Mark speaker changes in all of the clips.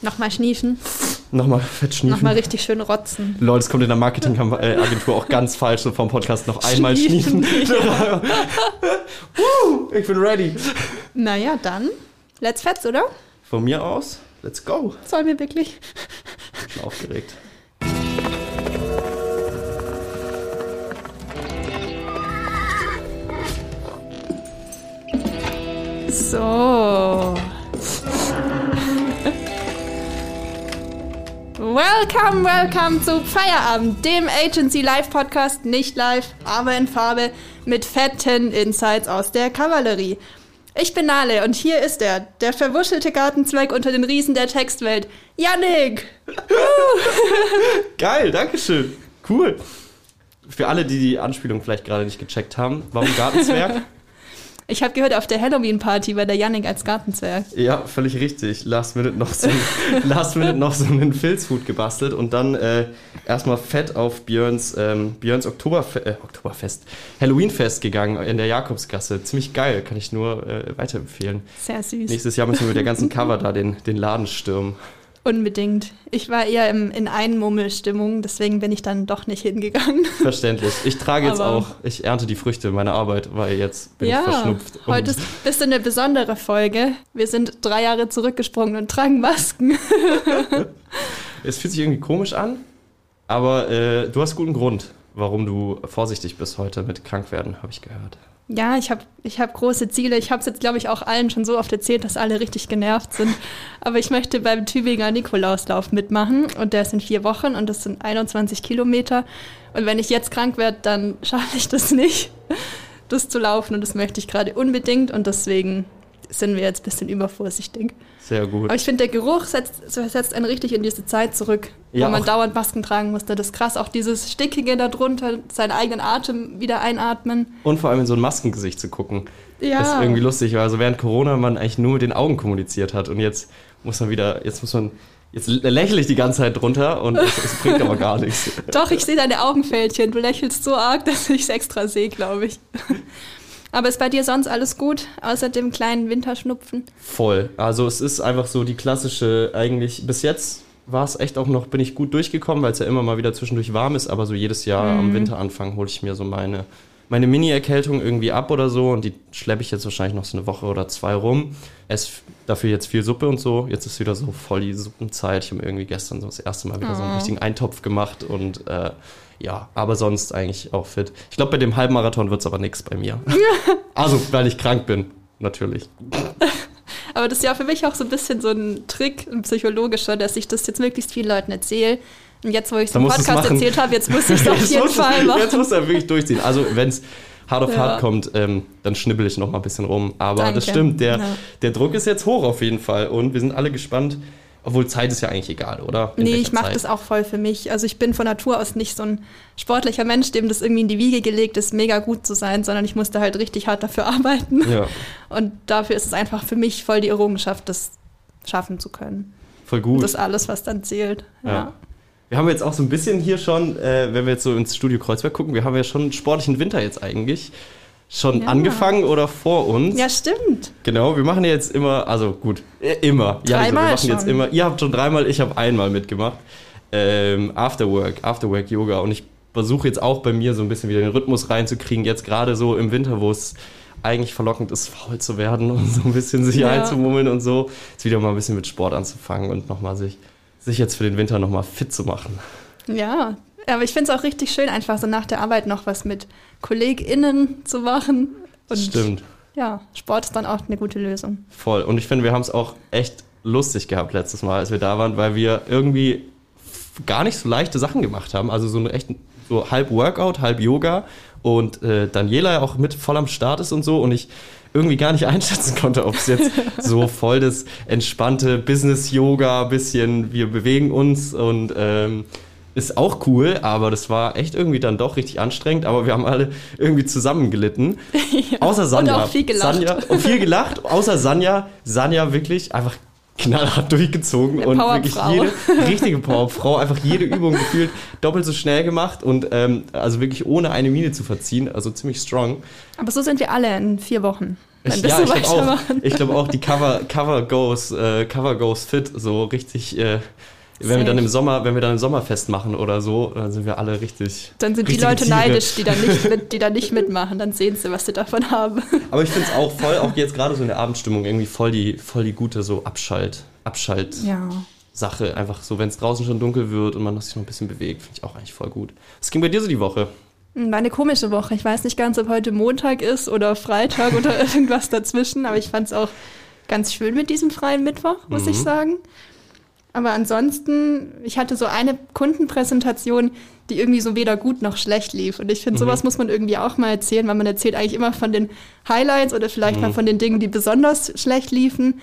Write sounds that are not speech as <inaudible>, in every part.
Speaker 1: Nochmal schniefen.
Speaker 2: Nochmal fett schniefen.
Speaker 1: Nochmal richtig schön rotzen.
Speaker 2: Leute, es kommt in der Marketingagentur auch ganz falsch, so vom Podcast noch einmal schniefen.
Speaker 1: Ja. <laughs>
Speaker 2: Woo, ich bin ready.
Speaker 1: Naja, dann. Let's fetz, oder?
Speaker 2: Von mir aus, let's go.
Speaker 1: Sollen wir wirklich?
Speaker 2: Ich bin schon aufgeregt.
Speaker 1: So. Welcome, welcome zu Feierabend, dem Agency Live Podcast, nicht live, aber in Farbe, mit fetten Insights aus der Kavallerie. Ich bin Nale und hier ist er, der verwuschelte Gartenzweig unter den Riesen der Textwelt, Yannick! <laughs>
Speaker 2: Geil, Dankeschön. Cool. Für alle, die die Anspielung vielleicht gerade nicht gecheckt haben, warum Gartenzwerg? <laughs>
Speaker 1: Ich habe gehört, auf der Halloween-Party war der Yannick als Gartenzwerg.
Speaker 2: Ja, völlig richtig. Last Minute noch so, <laughs> Last Minute noch so einen Filzhut gebastelt und dann äh, erstmal fett auf Björns, ähm, Björns Oktoberfe äh, Oktoberfest, Halloween-Fest gegangen in der Jakobsgasse. Ziemlich geil, kann ich nur äh, weiterempfehlen.
Speaker 1: Sehr süß.
Speaker 2: Nächstes Jahr müssen wir mit der ganzen <laughs> Cover da den, den Laden stürmen.
Speaker 1: Unbedingt. Ich war eher im, in Einmummelstimmung, deswegen bin ich dann doch nicht hingegangen. <laughs>
Speaker 2: Verständlich. Ich trage jetzt
Speaker 1: Aber-
Speaker 2: auch, ich ernte die Früchte meiner Arbeit, weil jetzt bin
Speaker 1: ja,
Speaker 2: ich verschnupft.
Speaker 1: Heute ist ein bisschen eine besondere Folge. Wir sind drei Jahre zurückgesprungen und tragen Masken. <laughs>
Speaker 2: es fühlt sich irgendwie komisch an, aber äh, du hast guten Grund, warum du vorsichtig bist heute mit Krankwerden, habe ich gehört.
Speaker 1: Ja, ich habe ich hab große Ziele. Ich habe es jetzt, glaube ich, auch allen schon so oft erzählt, dass alle richtig genervt sind. <laughs> Aber ich möchte beim Tübinger Nikolauslauf mitmachen und der ist in vier Wochen und das sind 21 Kilometer. Und wenn ich jetzt krank werde, dann <laughs> schaffe ich das nicht, das zu laufen und das möchte ich gerade unbedingt und deswegen sind wir jetzt ein bisschen übervorsichtig.
Speaker 2: Sehr gut.
Speaker 1: Aber ich finde, der Geruch setzt, setzt einen richtig in diese Zeit zurück,
Speaker 2: Ja,
Speaker 1: wo man dauernd Masken tragen musste. Das ist krass. Auch dieses Stickige da drunter, seinen eigenen Atem wieder einatmen.
Speaker 2: Und vor allem in so ein Maskengesicht zu gucken.
Speaker 1: Ja.
Speaker 2: ist irgendwie lustig, weil also während Corona man eigentlich nur mit den Augen kommuniziert hat und jetzt muss man wieder, jetzt muss man, jetzt lächle ich die ganze Zeit drunter und es, es bringt aber gar nichts. <laughs>
Speaker 1: Doch, ich sehe deine Augenfältchen. Du lächelst so arg, <laughs> dass ich es extra sehe, glaube ich. <laughs> Aber ist bei dir sonst alles gut, außer dem kleinen Winterschnupfen?
Speaker 2: Voll. Also es ist einfach so die klassische, eigentlich bis jetzt war es echt auch noch, bin ich gut durchgekommen, weil es ja immer mal wieder zwischendurch warm ist, aber so jedes Jahr am Winteranfang hole ich mir so meine, meine Mini-Erkältung irgendwie ab oder so und die schleppe ich jetzt wahrscheinlich noch so eine Woche oder zwei rum. Ess dafür jetzt viel Suppe und so. Jetzt ist wieder so voll die Suppenzeit. Ich habe irgendwie gestern so das erste Mal wieder so einen
Speaker 1: Oh.
Speaker 2: richtigen Eintopf gemacht und äh, ja, aber sonst eigentlich auch fit. Ich glaube, bei dem Halbmarathon wird es aber nichts bei mir. <laughs> also, weil ich krank bin, natürlich. <laughs>
Speaker 1: Aber das ist ja für mich auch so ein bisschen so ein Trick, ein psychologischer, dass ich das jetzt möglichst vielen Leuten erzähle. Und jetzt, wo ich es im Podcast erzählt habe, jetzt muss ich <laughs> es auf jeden Fall machen.
Speaker 2: Jetzt muss er wirklich durchziehen. Also, wenn es hart auf
Speaker 1: Ja.
Speaker 2: hart kommt, ähm, dann schnibbel ich noch mal ein bisschen rum. Aber
Speaker 1: Danke.
Speaker 2: das stimmt, der,
Speaker 1: Ja.
Speaker 2: der Druck ist jetzt hoch auf jeden Fall. Und wir sind alle gespannt. Obwohl Zeit ist ja eigentlich egal, oder? In
Speaker 1: Nee, ich mache das auch voll für mich. Also ich bin von Natur aus nicht so ein sportlicher Mensch, dem das irgendwie in die Wiege gelegt ist, mega gut zu sein, sondern ich musste halt richtig hart dafür <laughs> arbeiten.
Speaker 2: Ja,
Speaker 1: Und dafür ist es einfach für mich voll die Errungenschaft, das schaffen zu können.
Speaker 2: voll
Speaker 1: Und
Speaker 2: gut.
Speaker 1: das ist alles, was dann zählt. Ja.
Speaker 2: Ja. Wir haben jetzt auch so ein bisschen hier schon, äh, wenn wir jetzt so ins Studio Kreuzberg gucken, wir haben ja schon einen sportlichen Winter jetzt eigentlich. Schon
Speaker 1: Ja.
Speaker 2: angefangen oder vor uns.
Speaker 1: ja, stimmt.
Speaker 2: Genau, wir machen ja jetzt immer, also gut, äh, immer. Ja,
Speaker 1: Dreimal
Speaker 2: wir machen jetzt
Speaker 1: schon.
Speaker 2: immer. Ihr habt schon dreimal, ich habe einmal mitgemacht. Ähm, Afterwork, Afterwork Yoga. Und ich versuche jetzt auch bei mir so ein bisschen wieder den Rhythmus reinzukriegen. Jetzt gerade so im Winter, wo es eigentlich verlockend ist, faul zu werden <laughs> und so ein bisschen sich
Speaker 1: Ja.
Speaker 2: einzumummeln und so. Jetzt wieder mal ein bisschen mit Sport anzufangen und nochmal sich, sich jetzt für den Winter nochmal fit zu machen.
Speaker 1: Ja, aber ich finde es auch richtig schön, einfach so nach der Arbeit noch was mit KollegInnen zu machen. Und
Speaker 2: Stimmt.
Speaker 1: Ja, Sport ist dann auch eine gute Lösung.
Speaker 2: Voll. Und ich finde, wir haben es auch echt lustig gehabt letztes Mal, als wir da waren, weil wir irgendwie gar nicht so leichte Sachen gemacht haben. Also so eine echt so halb Workout, halb Yoga und äh, Daniela ja auch mit voll am Start ist und so und ich irgendwie gar nicht <laughs> einschätzen konnte, ob es jetzt so voll das entspannte Business-Yoga, bisschen wir bewegen uns und ähm, ist auch cool, aber das war echt irgendwie dann doch richtig anstrengend, aber wir haben alle irgendwie zusammen gelitten. <laughs> Außer Sanja.
Speaker 1: auch viel gelacht.
Speaker 2: Sanja, und viel gelacht, außer Sanja. Sanja wirklich einfach knallhart durchgezogen und wirklich jede richtige Powerfrau, einfach jede Übung gefühlt doppelt so schnell gemacht und ähm, also wirklich ohne eine Miene zu verziehen, also ziemlich strong.
Speaker 1: Aber so sind wir alle in vier Wochen.
Speaker 2: ich, ja, ich glaube auch, ich glaub auch, die Cover, Cover goes, äh, Cover goes fit, so richtig, äh, wenn wir dann im Sommer, wenn wir dann im Sommerfest machen oder so, dann sind wir alle richtig.
Speaker 1: Dann sind die Leute Tiere. neidisch, die da nicht <laughs> mit, die da nicht mitmachen. Dann sehen sie, was sie davon haben.
Speaker 2: Aber ich finde es auch voll, auch jetzt gerade so in der Abendstimmung irgendwie voll die, voll die gute so Abschalt, Abschalt. Ja. Sache, einfach so, wenn es draußen schon dunkel wird und man sich noch ein bisschen bewegt, finde ich auch eigentlich voll gut. Was ging bei dir so die Woche?
Speaker 1: War eine komische Woche. Ich weiß nicht ganz, ob heute Montag ist oder Freitag oder <laughs> irgendwas dazwischen, aber ich fand es auch ganz schön mit diesem freien Mittwoch, muss mhm. ich sagen. Aber ansonsten, ich hatte so eine Kundenpräsentation, die irgendwie so weder gut noch schlecht lief. Und ich finde, mhm. sowas muss man irgendwie auch mal erzählen, weil man erzählt eigentlich immer von den Highlights oder vielleicht mhm. mal von den Dingen, die besonders schlecht liefen.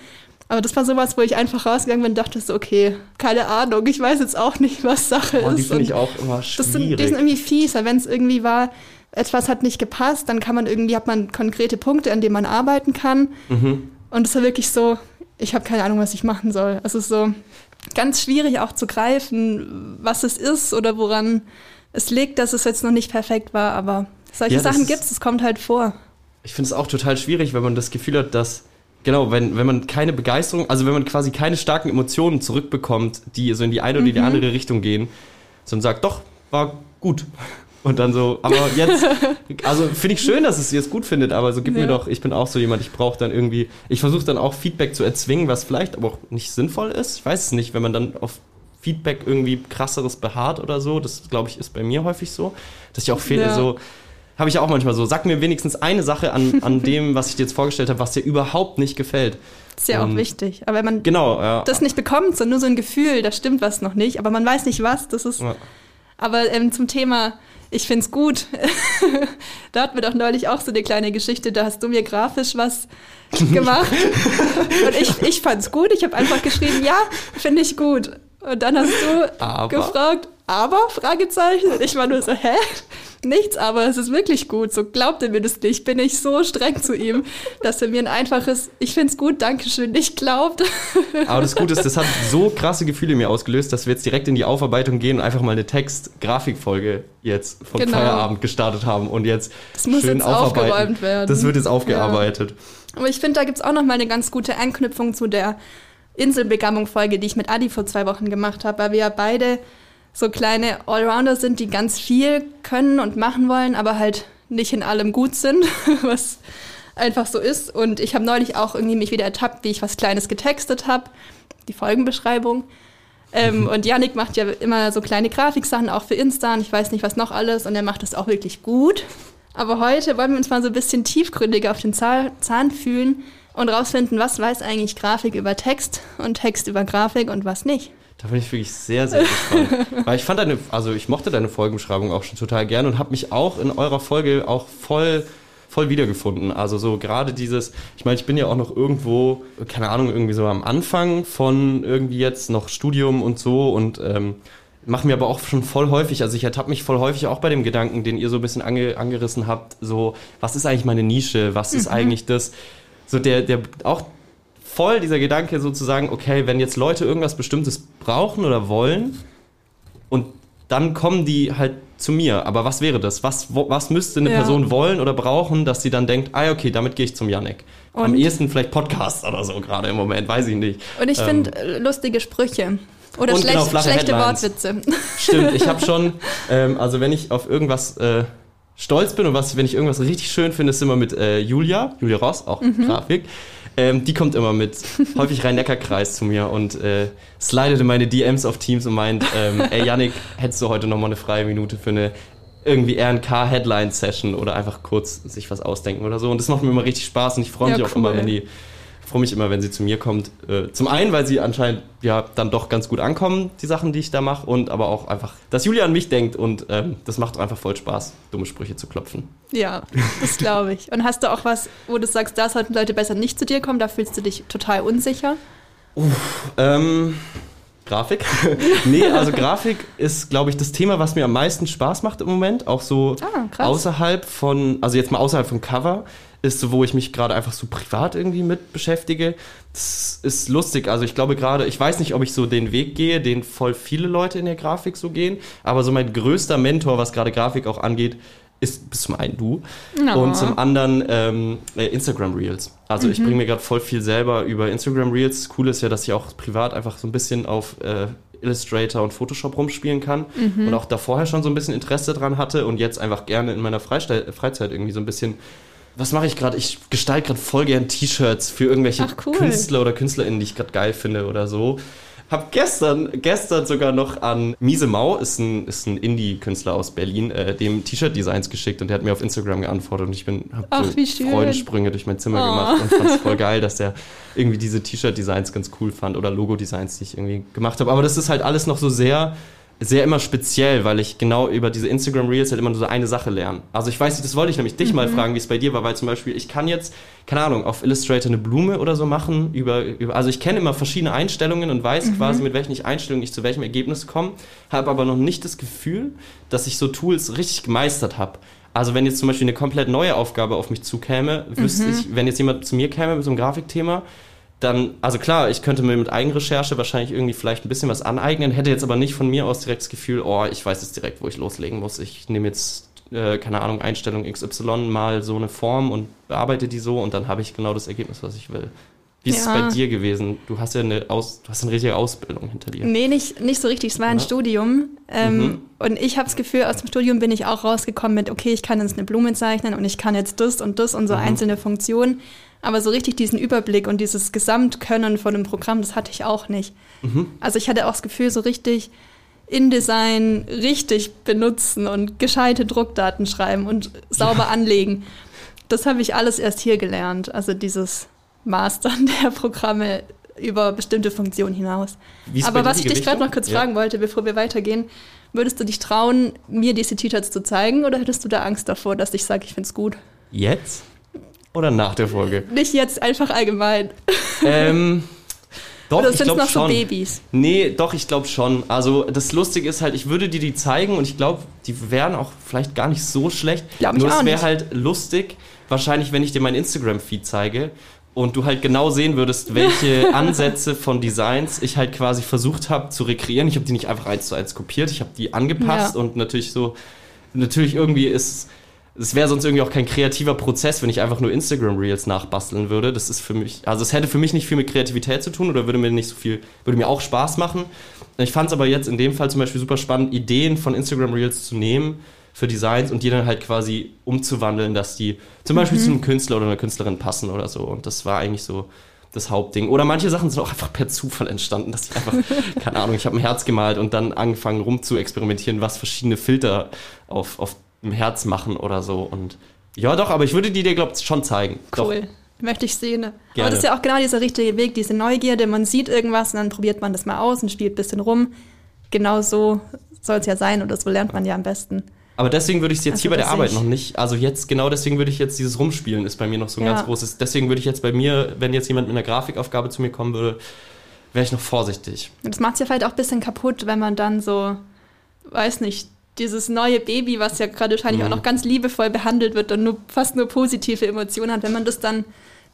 Speaker 1: Aber das war sowas, wo ich einfach rausgegangen bin und dachte so, okay, keine Ahnung, ich weiß jetzt auch nicht, was Sache oh, ist.
Speaker 2: Die finde ich auch immer schwierig.
Speaker 1: Das sind, die sind irgendwie fies, weil wenn es irgendwie war, etwas hat nicht gepasst, dann kann man irgendwie, hat man konkrete Punkte, an denen man arbeiten kann. Mhm. Und es war wirklich so, ich habe keine Ahnung, was ich machen soll. Es ist so ganz schwierig auch zu greifen, was es ist oder woran es liegt, dass es jetzt noch nicht perfekt war. Aber solche ja, Sachen gibt es, es kommt halt vor.
Speaker 2: Ich finde es auch total schwierig, wenn man das Gefühl hat, dass Genau, wenn, wenn man keine Begeisterung, also wenn man quasi keine starken Emotionen zurückbekommt, die so in die eine oder mhm. die andere Richtung gehen, sondern sagt, doch, war gut. Und dann so, aber jetzt, <laughs> also finde ich schön, dass es jetzt gut findet, aber so gib ja. mir doch, ich bin auch so jemand, ich brauche dann irgendwie, ich versuche dann auch Feedback zu erzwingen, was vielleicht aber auch nicht sinnvoll ist. Ich weiß es nicht, wenn man dann auf Feedback irgendwie krasseres beharrt oder so, das glaube ich ist bei mir häufig so, dass ich auch fehl, ja. so, habe ich auch manchmal so. Sag mir wenigstens eine Sache an, an <laughs> dem, was ich dir jetzt vorgestellt habe, was dir überhaupt nicht gefällt.
Speaker 1: Ist ja auch wichtig. Aber wenn man
Speaker 2: genau, ja.
Speaker 1: das nicht bekommt, sondern nur so ein Gefühl, da stimmt was noch nicht, aber man weiß nicht was, das ist. Ja. Aber ähm, zum Thema, ich finde es gut. <laughs> da hatten wir doch neulich auch so eine kleine Geschichte, da hast du mir grafisch was <laughs> gemacht. Und ich, ich fand es gut. Ich habe einfach geschrieben, ja, finde ich gut. Und dann hast du aber. gefragt, aber? Fragezeichen. Und ich war nur so, hä? Nichts, aber es ist wirklich gut. So glaubt er mir das nicht. Bin ich so streng zu ihm, dass er mir ein einfaches, ich find's gut, Dankeschön, nicht glaubt.
Speaker 2: Aber das Gute ist, das hat so krasse Gefühle in mir ausgelöst, dass wir jetzt direkt in die Aufarbeitung gehen und einfach mal eine Text-Grafikfolge jetzt von genau. Feierabend gestartet haben und jetzt
Speaker 1: das muss schön jetzt aufarbeiten. aufgeräumt werden.
Speaker 2: Das wird jetzt aufgearbeitet.
Speaker 1: Ja. Aber ich finde, da gibt's auch noch mal eine ganz gute Anknüpfung zu der Inselbegammung-Folge, die ich mit Adi vor zwei Wochen gemacht habe, weil wir ja beide so kleine Allrounder sind, die ganz viel können und machen wollen, aber halt nicht in allem gut sind, <laughs> was einfach so ist. Und ich habe neulich auch irgendwie mich wieder ertappt, wie ich was Kleines getextet habe, die Folgenbeschreibung. Ähm, <laughs> und Yannick macht ja immer so kleine Grafiksachen auch für Insta und ich weiß nicht was noch alles und er macht das auch wirklich gut. Aber heute wollen wir uns mal so ein bisschen tiefgründiger auf den Zahn fühlen und rausfinden, was weiß eigentlich Grafik über Text und Text über Grafik und was nicht.
Speaker 2: Da bin ich wirklich sehr, sehr gespannt. <laughs> Weil ich fand deine, also ich mochte deine Folgenbeschreibung auch schon total gern und habe mich auch in eurer Folge auch voll voll wiedergefunden. Also so gerade dieses, ich meine, ich bin ja auch noch irgendwo, keine Ahnung, irgendwie so am Anfang von irgendwie jetzt noch Studium und so und ähm, mache mir aber auch schon voll häufig, also ich ertappe mich voll häufig auch bei dem Gedanken, den ihr so ein bisschen ange, angerissen habt, so, was ist eigentlich meine Nische, was ist mhm. eigentlich das, so der, der, auch voll dieser Gedanke sozusagen, okay, wenn jetzt Leute irgendwas Bestimmtes brauchen oder wollen und dann kommen die halt zu mir. Aber was wäre das? Was, wo, was müsste eine ja. Person wollen oder brauchen, dass sie dann denkt, ah, okay, damit gehe ich zum Janik. Und? Am ehesten vielleicht Podcast oder so gerade im Moment, weiß ich nicht.
Speaker 1: Und ich ähm, finde äh, lustige Sprüche. Oder schlecht, genau, schlechte Headlines. Wortwitze.
Speaker 2: Stimmt, ich habe <laughs> schon, ähm, also wenn ich auf irgendwas äh, stolz bin und was, wenn ich irgendwas richtig schön finde, ist immer mit äh, Julia, Julia Ross, auch mhm. Grafik. Ähm, die kommt immer mit <laughs> häufig Rhein-Neckar-Kreis zu mir und äh, slidet in meine DMs auf Teams und meint, ähm, ey Yannick, hättest du heute nochmal eine freie Minute für eine irgendwie RNK-Headline-Session oder einfach kurz sich was ausdenken oder so. Und das macht mir immer richtig Spaß und ich freue mich ja, auch immer, wenn die freue mich immer, wenn sie zu mir kommt. Äh, zum einen, weil sie anscheinend ja dann doch ganz gut ankommen, die Sachen, die ich da mache, und aber auch einfach, dass Julia an mich denkt und ähm, das macht einfach voll Spaß, dumme Sprüche zu klopfen.
Speaker 1: Ja, das <laughs> glaube ich. Und hast du auch was, wo du sagst, da sollten Leute besser nicht zu dir kommen, da fühlst du dich total unsicher?
Speaker 2: Uff, ähm, Grafik? <laughs> nee, also Grafik ist, glaube ich, das Thema, was mir am meisten Spaß macht im Moment. Auch so ah, außerhalb von, also jetzt mal außerhalb vom Cover ist so, wo ich mich gerade einfach so privat irgendwie mit beschäftige. Das ist lustig. Also ich glaube gerade, ich weiß nicht, ob ich so den Weg gehe, den voll viele Leute in der Grafik so gehen, aber so mein größter Mentor, was gerade Grafik auch angeht, ist zum einen du
Speaker 1: No.
Speaker 2: und zum anderen ähm, äh, Instagram Reels. Also ich bringe mir gerade voll viel selber über Instagram Reels. Das Coole ist ja, dass ich auch privat einfach so ein bisschen auf äh, Illustrator und Photoshop rumspielen kann und auch da vorher schon so ein bisschen Interesse dran hatte und jetzt einfach gerne in meiner Freiste Freizeit irgendwie so ein bisschen was mache ich gerade? Ich gestalte gerade voll gern T-Shirts für irgendwelche
Speaker 1: cool.
Speaker 2: Künstler oder KünstlerInnen, die ich gerade geil finde oder so. Hab gestern, gestern sogar noch an Miese Mau, ist ein, ist ein Indie-Künstler aus Berlin, äh, dem T-Shirt-Designs geschickt und der hat mir auf Instagram geantwortet und ich bin, hab
Speaker 1: Ach,
Speaker 2: so. Freudensprünge durch mein Zimmer
Speaker 1: Oh.
Speaker 2: gemacht und fand's voll geil, dass der irgendwie diese T-Shirt-Designs ganz cool fand oder Logo-Designs, die ich irgendwie gemacht habe. Aber das ist halt alles noch so sehr, sehr immer speziell, weil ich genau über diese Instagram Reels halt immer nur so eine Sache lerne. Also ich weiß nicht, das wollte ich nämlich dich
Speaker 1: Mhm.
Speaker 2: mal fragen, wie es bei dir war, weil zum Beispiel ich kann jetzt, keine Ahnung, auf Illustrator eine Blume oder so machen, über, über also ich kenne immer verschiedene Einstellungen und weiß
Speaker 1: Mhm.
Speaker 2: quasi, mit welchen Einstellungen ich zu welchem Ergebnis komme, habe aber noch nicht das Gefühl, dass ich so Tools richtig gemeistert habe. Also wenn jetzt zum Beispiel eine komplett neue Aufgabe auf mich zukäme, wüsste
Speaker 1: Mhm.
Speaker 2: ich, wenn jetzt jemand zu mir käme mit so einem Grafikthema, dann, also klar, ich könnte mir mit Eigenrecherche wahrscheinlich irgendwie vielleicht ein bisschen was aneignen, hätte jetzt aber nicht von mir aus direkt das Gefühl, oh, ich weiß jetzt direkt, wo ich loslegen muss. Ich nehme jetzt, äh, keine Ahnung, Einstellung XY mal so eine Form und bearbeite die so und dann habe ich genau das Ergebnis, was ich will. Wie ist es
Speaker 1: Ja.
Speaker 2: bei dir gewesen? Du hast ja eine, Aus, du hast eine richtige Ausbildung hinter dir.
Speaker 1: Nee, nicht, nicht so richtig. Es war ein
Speaker 2: Ja.
Speaker 1: Studium. Ähm,
Speaker 2: Mhm.
Speaker 1: Und ich habe das Gefühl, aus dem Studium bin ich auch rausgekommen mit, okay, ich kann jetzt eine Blume zeichnen und ich kann jetzt das und das und so
Speaker 2: Mhm.
Speaker 1: einzelne Funktionen. Aber so richtig diesen Überblick und dieses Gesamtkönnen von einem Programm, das hatte ich auch nicht.
Speaker 2: Mhm.
Speaker 1: Also ich hatte auch das Gefühl, so richtig InDesign richtig benutzen und gescheite Druckdaten schreiben und sauber anlegen. Das habe ich alles erst hier gelernt. Also dieses Mastern <laughs> der Programme über bestimmte Funktionen hinaus. Aber was ich dich gerade noch kurz
Speaker 2: Ja.
Speaker 1: fragen wollte, bevor wir weitergehen, würdest du dich trauen, mir diese T-Shirts zu zeigen oder hättest du da Angst davor, dass ich sage, ich finde es gut?
Speaker 2: Jetzt? Oder nach der Folge?
Speaker 1: Nicht jetzt, einfach allgemein.
Speaker 2: ähm, <laughs> doch,
Speaker 1: oder sind es noch so
Speaker 2: schon.
Speaker 1: Babys?
Speaker 2: Nee, doch, ich glaube schon. Also das Lustige ist halt, ich würde dir die zeigen und ich glaube, die wären auch vielleicht gar nicht so schlecht.
Speaker 1: Glaub ich
Speaker 2: Nur es wäre halt lustig, wahrscheinlich, wenn ich dir mein Instagram-Feed zeige und du halt genau sehen würdest, welche <laughs> Ansätze von Designs ich halt quasi versucht habe zu rekreieren. Ich habe die nicht einfach eins zu eins kopiert, ich habe die angepasst
Speaker 1: Ja.
Speaker 2: und natürlich so, natürlich irgendwie ist es wäre sonst irgendwie auch kein kreativer Prozess, wenn ich einfach nur Instagram Reels nachbasteln würde. Das ist für mich, also es hätte für mich nicht viel mit Kreativität zu tun oder würde mir nicht so viel, würde mir auch Spaß machen. Ich fand es aber jetzt in dem Fall zum Beispiel super spannend, Ideen von Instagram Reels zu nehmen für Designs und die dann halt quasi umzuwandeln, dass die zum Beispiel zu einem Künstler oder einer Künstlerin passen oder so. Und das war eigentlich so das Hauptding. Oder manche Sachen sind auch einfach per Zufall entstanden, dass ich einfach, <laughs> keine Ahnung, ich habe ein Herz gemalt und dann angefangen rum zu experimentieren, was verschiedene Filter auf, auf dem Herz machen oder so. Und ja, doch, aber ich würde die dir, glaube ich, schon zeigen.
Speaker 1: Cool. Möchte ich sehen. Aber
Speaker 2: Gerne.
Speaker 1: das ist ja auch genau dieser richtige Weg, diese Neugierde. Man sieht irgendwas und dann probiert man das mal aus und spielt ein bisschen rum. Genau so soll es ja sein oder so lernt man ja am besten.
Speaker 2: Aber deswegen würde ich es jetzt
Speaker 1: Also
Speaker 2: hier bei der Arbeit
Speaker 1: ich-
Speaker 2: noch nicht, also jetzt, genau deswegen würde ich jetzt dieses Rumspielen ist bei mir noch so ein
Speaker 1: Ja.
Speaker 2: ganz großes. Deswegen würde ich jetzt bei mir, wenn jetzt jemand mit einer Grafikaufgabe zu mir kommen würde, wäre ich noch vorsichtig.
Speaker 1: Das macht es ja vielleicht auch ein bisschen kaputt, wenn man dann so, weiß nicht, dieses neue Baby, was ja gerade wahrscheinlich
Speaker 2: Mhm.
Speaker 1: auch noch ganz liebevoll behandelt wird und nur, fast nur positive Emotionen hat, wenn man das dann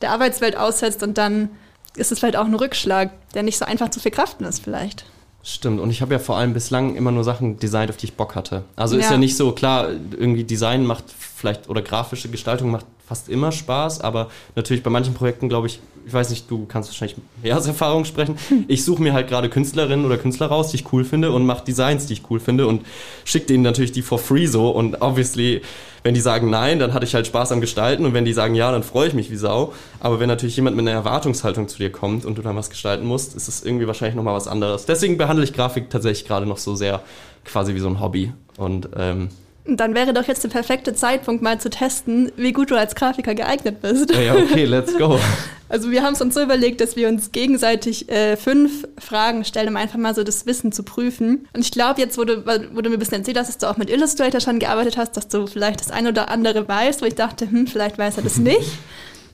Speaker 1: der Arbeitswelt aussetzt und dann ist es vielleicht auch ein Rückschlag, der nicht so einfach zu verkraften ist vielleicht.
Speaker 2: Stimmt, und ich habe ja vor allem bislang immer nur Sachen designt, auf die ich Bock hatte. Also ist
Speaker 1: Ja.
Speaker 2: ja nicht so, klar, irgendwie Design macht vielleicht oder grafische Gestaltung macht fast immer Spaß, aber natürlich bei manchen Projekten, glaube ich, ich weiß nicht, du kannst wahrscheinlich mehr aus <laughs> Erfahrung sprechen. Ich suche mir halt gerade Künstlerinnen oder Künstler raus, die ich cool finde und mache Designs, die ich cool finde und schicke denen natürlich die for free so und obviously, wenn die sagen nein, dann hatte ich halt Spaß am Gestalten und wenn die sagen ja, dann freue ich mich wie Sau. Aber wenn natürlich jemand mit einer Erwartungshaltung zu dir kommt und du dann was gestalten musst, ist es irgendwie wahrscheinlich nochmal was anderes. Deswegen behandle ich Grafik tatsächlich gerade noch so sehr quasi wie so ein Hobby und ähm,
Speaker 1: dann wäre doch jetzt der perfekte Zeitpunkt, mal zu testen, wie gut du als Grafiker geeignet bist.
Speaker 2: ja, okay, let's go. <laughs>
Speaker 1: Also wir haben es uns so überlegt, dass wir uns gegenseitig äh, fünf Fragen stellen, um einfach mal so das Wissen zu prüfen. Und ich glaube, jetzt, wo du mir ein bisschen erzählt dass du auch mit Illustrator schon gearbeitet hast, dass du vielleicht das eine oder andere weißt, wo ich dachte, hm, vielleicht weiß er das <laughs> nicht.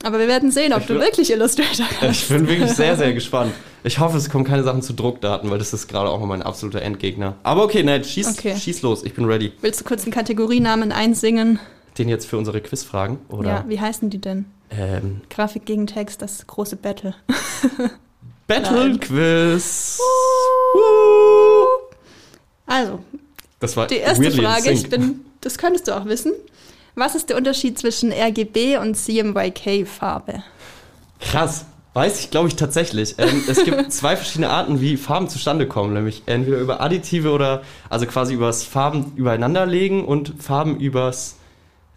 Speaker 1: Aber wir werden sehen, ob
Speaker 2: Ich
Speaker 1: du wirklich Illustrator kannst. <laughs>
Speaker 2: Ich bin wirklich sehr, sehr <laughs> gespannt. Ich hoffe, es kommen keine Sachen zu Druckdaten, weil das ist gerade auch mein absoluter Endgegner. Aber okay, nein, schieß,
Speaker 1: Okay.
Speaker 2: schieß los, ich bin ready.
Speaker 1: Willst du kurz einen Kategorienamen einsingen?
Speaker 2: Den jetzt für unsere Quizfragen, oder?
Speaker 1: Ja, wie heißen die denn?
Speaker 2: Ähm,
Speaker 1: Grafik gegen Text, das große Battle. <laughs>
Speaker 2: Battle
Speaker 1: Nein.
Speaker 2: Quiz.
Speaker 1: Also,
Speaker 2: Das war
Speaker 1: die erste Frage, ich bin das könntest du auch wissen. Was ist der Unterschied zwischen RGB und CMYK-Farbe?
Speaker 2: Krass. Weiß ich, glaube ich, tatsächlich. Ähm, es gibt <laughs> zwei verschiedene Arten, wie Farben zustande kommen, nämlich entweder über additive oder, also quasi übers Farben übereinanderlegen und Farben übers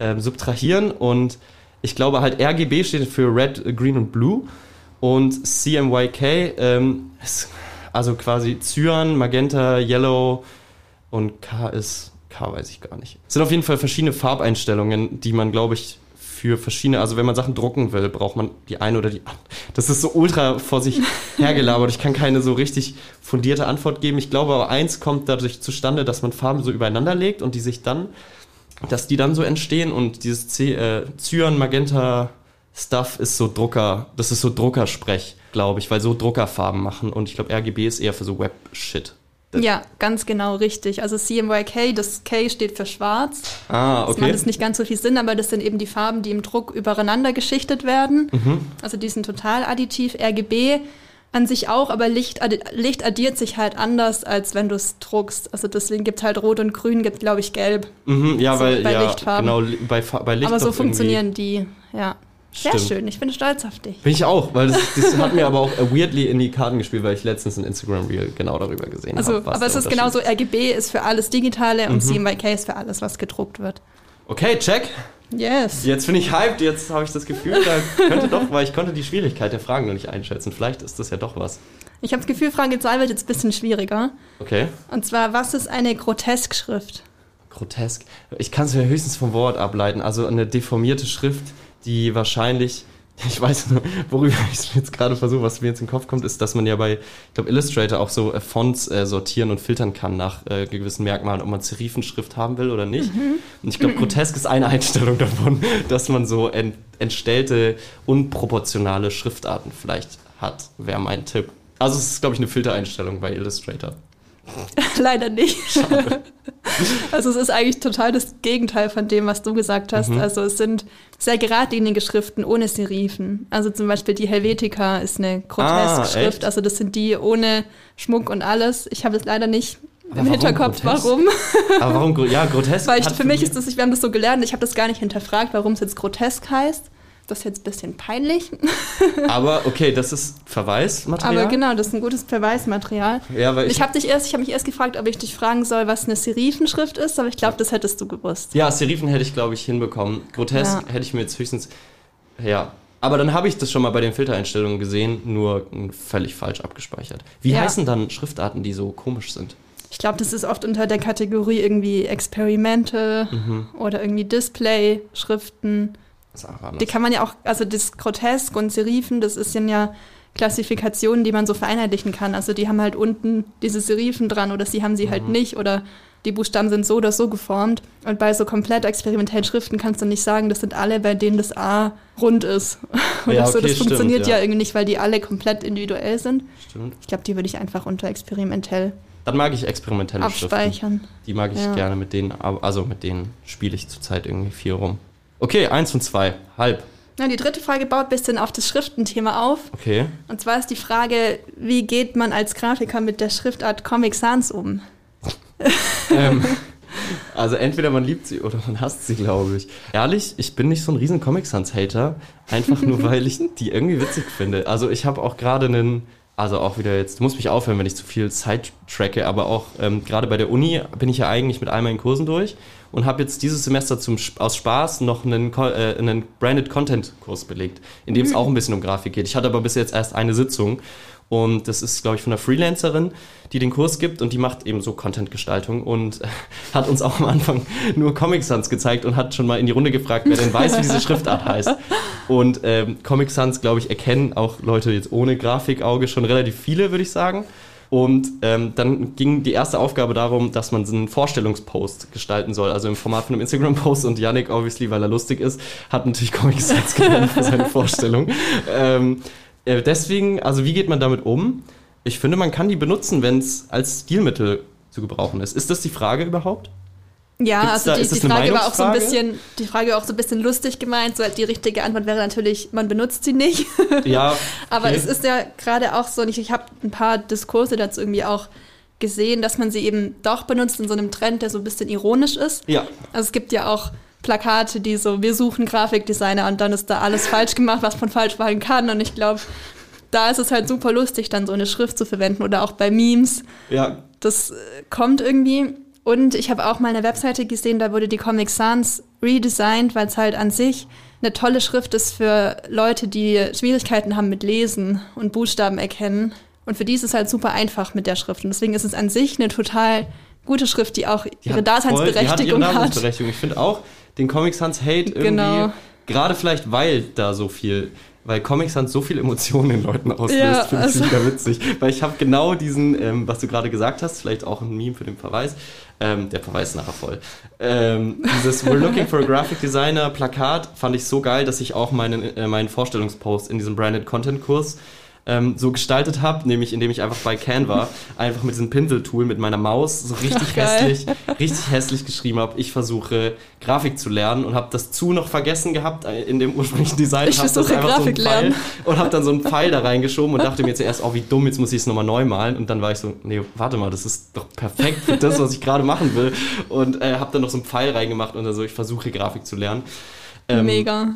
Speaker 2: ähm, Subtrahieren. Und ich glaube halt RGB steht für Red, Green und Blue und CMYK ähm, ist also quasi Cyan, Magenta, Yellow und K ist, K weiß ich gar nicht. Es sind auf jeden Fall verschiedene Farbeinstellungen, die man, glaube ich, für verschiedene, also wenn man Sachen drucken will, braucht man die eine oder die andere. Das ist so ultra vor sich <laughs> hergelabert. Ich kann keine so richtig fundierte Antwort geben. Ich glaube aber eins kommt dadurch zustande, dass man Farben so übereinander legt und die sich dann, dass die dann so entstehen und dieses C, äh, Cyan, Magenta, Stuff ist so Drucker, das ist so Druckersprech, glaube ich, weil so Druckerfarben machen und ich glaube RGB ist eher für so Web-Shit.
Speaker 1: Ja, ganz genau richtig. Also CMYK, das K steht für schwarz.
Speaker 2: Ah,
Speaker 1: Das macht
Speaker 2: okay.
Speaker 1: jetzt nicht ganz so viel Sinn, aber das sind eben die Farben, die im Druck übereinander geschichtet werden.
Speaker 2: Mhm.
Speaker 1: Also die sind total additiv. RGB an sich auch, aber Licht, Licht addiert sich halt anders, als wenn du es druckst. Also deswegen gibt halt Rot und Grün, gibt glaube ich Gelb.
Speaker 2: Mhm, ja,
Speaker 1: so
Speaker 2: weil
Speaker 1: bei
Speaker 2: ja,
Speaker 1: Lichtfarben.
Speaker 2: genau bei, bei Licht
Speaker 1: aber so funktionieren die, ja. Sehr
Speaker 2: Stimmt.
Speaker 1: schön, ich bin stolz auf dich.
Speaker 2: Bin ich auch, weil das, das hat mir aber auch äh, weirdly in die Karten gespielt, weil ich letztens ein Instagram Reel genau darüber gesehen
Speaker 1: Also,
Speaker 2: habe.
Speaker 1: aber es ist
Speaker 2: Mhm.
Speaker 1: genauso, RGB ist für alles Digitale und CMYK ist für alles, was gedruckt wird.
Speaker 2: Okay, check.
Speaker 1: Yes.
Speaker 2: Jetzt bin ich hyped, jetzt habe ich das Gefühl, da könnte doch, weil ich konnte die Schwierigkeit der Fragen noch nicht einschätzen. Vielleicht ist das ja doch was.
Speaker 1: Ich habe das Gefühl, Frage 2 wird jetzt ein bisschen schwieriger.
Speaker 2: Okay.
Speaker 1: Und zwar, was ist eine Grotesk-Schrift?
Speaker 2: Grotesk. Ich kann es mir höchstens vom Wort ableiten. Also eine deformierte Schrift, die wahrscheinlich, <laughs> ich weiß nur, worüber <laughs> ich jetzt gerade versuche, was mir jetzt in den Kopf kommt, ist, dass man ja bei, ich glaube, Illustrator auch so äh, Fonts äh, sortieren und filtern kann nach äh, gewissen Merkmalen, ob man Serifenschrift haben will oder nicht. Und ich glaube, grotesk ist eine <laughs> Einstellung davon, dass man so ent, entstellte, unproportionale Schriftarten vielleicht hat, wäre mein Tipp. Also es ist, glaube ich, eine Filtereinstellung bei Illustrator. <laughs>
Speaker 1: Leider nicht. <laughs> also es ist eigentlich total das Gegenteil von dem, was du gesagt hast.
Speaker 2: Mhm.
Speaker 1: Also es sind sehr geradlinige Schriften ohne Serifen. Also zum Beispiel die Helvetica ist eine
Speaker 2: Ah,
Speaker 1: Grotesk-Schrift.
Speaker 2: echt?
Speaker 1: also das sind die ohne Schmuck und alles. Ich habe es leider nicht
Speaker 2: Aber
Speaker 1: im Hinterkopf,
Speaker 2: grotesk?
Speaker 1: warum.
Speaker 2: Aber warum, ja, <laughs> grotesk?
Speaker 1: Weil ich, für mich
Speaker 2: mich-
Speaker 1: ist das, wir haben das so gelernt, ich habe das gar nicht hinterfragt, warum es jetzt grotesk heißt. Das ist jetzt ein bisschen peinlich. <laughs>
Speaker 2: Aber okay, das ist Verweismaterial.
Speaker 1: Aber genau, das ist ein gutes Verweismaterial.
Speaker 2: Ja, weil ich,
Speaker 1: Ich habe dich erst, ich habe mich erst gefragt, ob ich dich fragen soll, was eine Serifenschrift ist, aber ich glaube, das hättest du gewusst.
Speaker 2: ja, Serifen hätte ich, glaube ich, hinbekommen. Grotesk
Speaker 1: Ja.
Speaker 2: hätte ich mir jetzt höchstens. Ja. Aber dann habe ich das schon mal bei den Filtereinstellungen gesehen, nur völlig falsch abgespeichert. Wie
Speaker 1: Ja.
Speaker 2: heißen dann Schriftarten, die so komisch sind?
Speaker 1: Ich glaube, das ist oft unter der Kategorie irgendwie Experimente
Speaker 2: Mhm.
Speaker 1: oder irgendwie Display-Schriften. Die kann man ja auch, also das Grotesk und Serifen, das ist ja Klassifikationen, die man so vereinheitlichen kann. Also die haben halt unten diese Serifen dran oder sie haben sie halt
Speaker 2: Mhm.
Speaker 1: nicht oder die Buchstaben sind so oder so geformt. Und bei so komplett experimentellen Schriften kannst du nicht sagen, das sind alle, bei denen das A rund ist. <laughs> Oder
Speaker 2: Ja,
Speaker 1: so.
Speaker 2: okay,
Speaker 1: Das
Speaker 2: stimmt,
Speaker 1: funktioniert ja.
Speaker 2: ja.
Speaker 1: irgendwie nicht, weil die alle komplett individuell sind.
Speaker 2: Stimmt.
Speaker 1: Ich glaube, die würde ich einfach unter experimentell
Speaker 2: Dann mag ich experimentelle Schriften.
Speaker 1: abspeichern.
Speaker 2: Die mag ich
Speaker 1: Ja.
Speaker 2: gerne mit denen, also mit denen spiele ich zurzeit irgendwie viel rum. Okay, eins von zwei. Halb.
Speaker 1: Ja, die dritte Frage baut ein bisschen auf das Schriftenthema auf.
Speaker 2: Okay.
Speaker 1: Und zwar ist die Frage, wie geht man als Grafiker mit der Schriftart Comic Sans um? <laughs>
Speaker 2: ähm, also entweder man liebt sie oder man hasst sie, glaube ich. Ehrlich, ich bin nicht so ein riesen Comic Sans Hater, einfach nur <laughs> weil ich die irgendwie witzig finde. Also ich habe auch gerade einen, also auch wieder jetzt, du musst mich aufhören, wenn ich zu viel sidetracke, aber auch ähm, gerade bei der Uni bin ich ja eigentlich mit all meinen Kursen durch und habe jetzt dieses Semester zum, aus Spaß noch einen, äh, einen Branded Content Kurs belegt, in dem es auch ein bisschen um Grafik geht. Ich hatte aber bis jetzt erst eine Sitzung und das ist, glaube ich, von einer Freelancerin, die den Kurs gibt und die macht eben so Content-Gestaltung und <laughs> hat uns auch am Anfang nur Comic Sans gezeigt und hat schon mal in die Runde gefragt, wer denn weiß, wie diese Schriftart heißt. Und ähm, Comic Sans, glaube ich, erkennen auch Leute jetzt ohne Grafikauge schon relativ viele, würde ich sagen. Und ähm, dann ging die erste Aufgabe darum, dass man so einen Vorstellungspost gestalten soll, also im Format von einem Instagram-Post. Und Yannick, obviously, weil er lustig ist, hat natürlich Comic Sans genommen für seine <laughs> Vorstellung. Ähm, äh, deswegen, also wie geht man damit um? Ich finde, man kann die benutzen, wenn es als Stilmittel zu gebrauchen ist. Ist das die Frage überhaupt?
Speaker 1: Ja,
Speaker 2: Gibt's
Speaker 1: also
Speaker 2: da-
Speaker 1: die, die Frage war auch so ein bisschen, die Frage war auch so ein bisschen lustig gemeint. So, die richtige Antwort wäre natürlich, man benutzt sie nicht. <laughs>
Speaker 2: Ja.
Speaker 1: Aber
Speaker 2: okay.
Speaker 1: es ist ja gerade auch so, ich, ich habe ein paar Diskurse dazu irgendwie auch gesehen, dass man sie eben doch benutzt in so einem Trend, der so ein bisschen ironisch ist.
Speaker 2: Ja.
Speaker 1: Also es gibt ja auch Plakate, die so, wir suchen Grafikdesigner und dann ist da alles falsch gemacht, was man falsch machen kann. Und ich glaube, da ist es halt super lustig, dann so eine Schrift zu verwenden oder auch bei Memes.
Speaker 2: Ja.
Speaker 1: Das äh, kommt irgendwie. Und ich habe auch mal eine Webseite gesehen, da wurde die Comic Sans redesigned, weil es halt an sich eine tolle Schrift ist für Leute, die Schwierigkeiten haben mit Lesen und Buchstaben erkennen. Und für die ist es halt super einfach mit der Schrift. Und deswegen ist es an sich eine total gute Schrift, die auch
Speaker 2: Die
Speaker 1: ihre
Speaker 2: hat
Speaker 1: Daseinsberechtigung
Speaker 2: voll, die hat. Ihre
Speaker 1: hat.
Speaker 2: Daseinsberechtigung. Ich finde auch, den Comic Sans Hate irgendwie,
Speaker 1: Genau.
Speaker 2: gerade vielleicht, weil da so viel, weil Comic Sans so viel Emotionen in Leuten auslöst,
Speaker 1: Ja,
Speaker 2: finde ich
Speaker 1: also-
Speaker 2: wieder witzig. Weil ich habe genau diesen, ähm, was du gerade gesagt hast, vielleicht auch ein Meme für den Verweis, ähm, der Verweis ist nachher voll. Ähm, dieses We're looking for a graphic designer Plakat fand ich so geil, dass ich auch meinen, äh, meinen Vorstellungspost in diesem Branded Content Kurs ähm, so gestaltet habe, nämlich indem ich einfach bei Canva einfach mit diesem Pinseltool mit meiner Maus so richtig
Speaker 1: Ach,
Speaker 2: hässlich, richtig hässlich geschrieben habe. Ich versuche Grafik zu lernen und habe das zu noch vergessen gehabt äh, in dem ursprünglichen Design.
Speaker 1: Ich versuche Grafik
Speaker 2: so
Speaker 1: lernen.
Speaker 2: und habe dann so einen Pfeil da reingeschoben und dachte mir zuerst, oh wie dumm, jetzt muss ich es nochmal neu malen und dann war ich so, nee, warte mal, das ist doch perfekt für das, was ich gerade machen will und äh, habe dann noch so einen Pfeil reingemacht und dann so, ich versuche Grafik zu lernen. Ähm,
Speaker 1: Mega.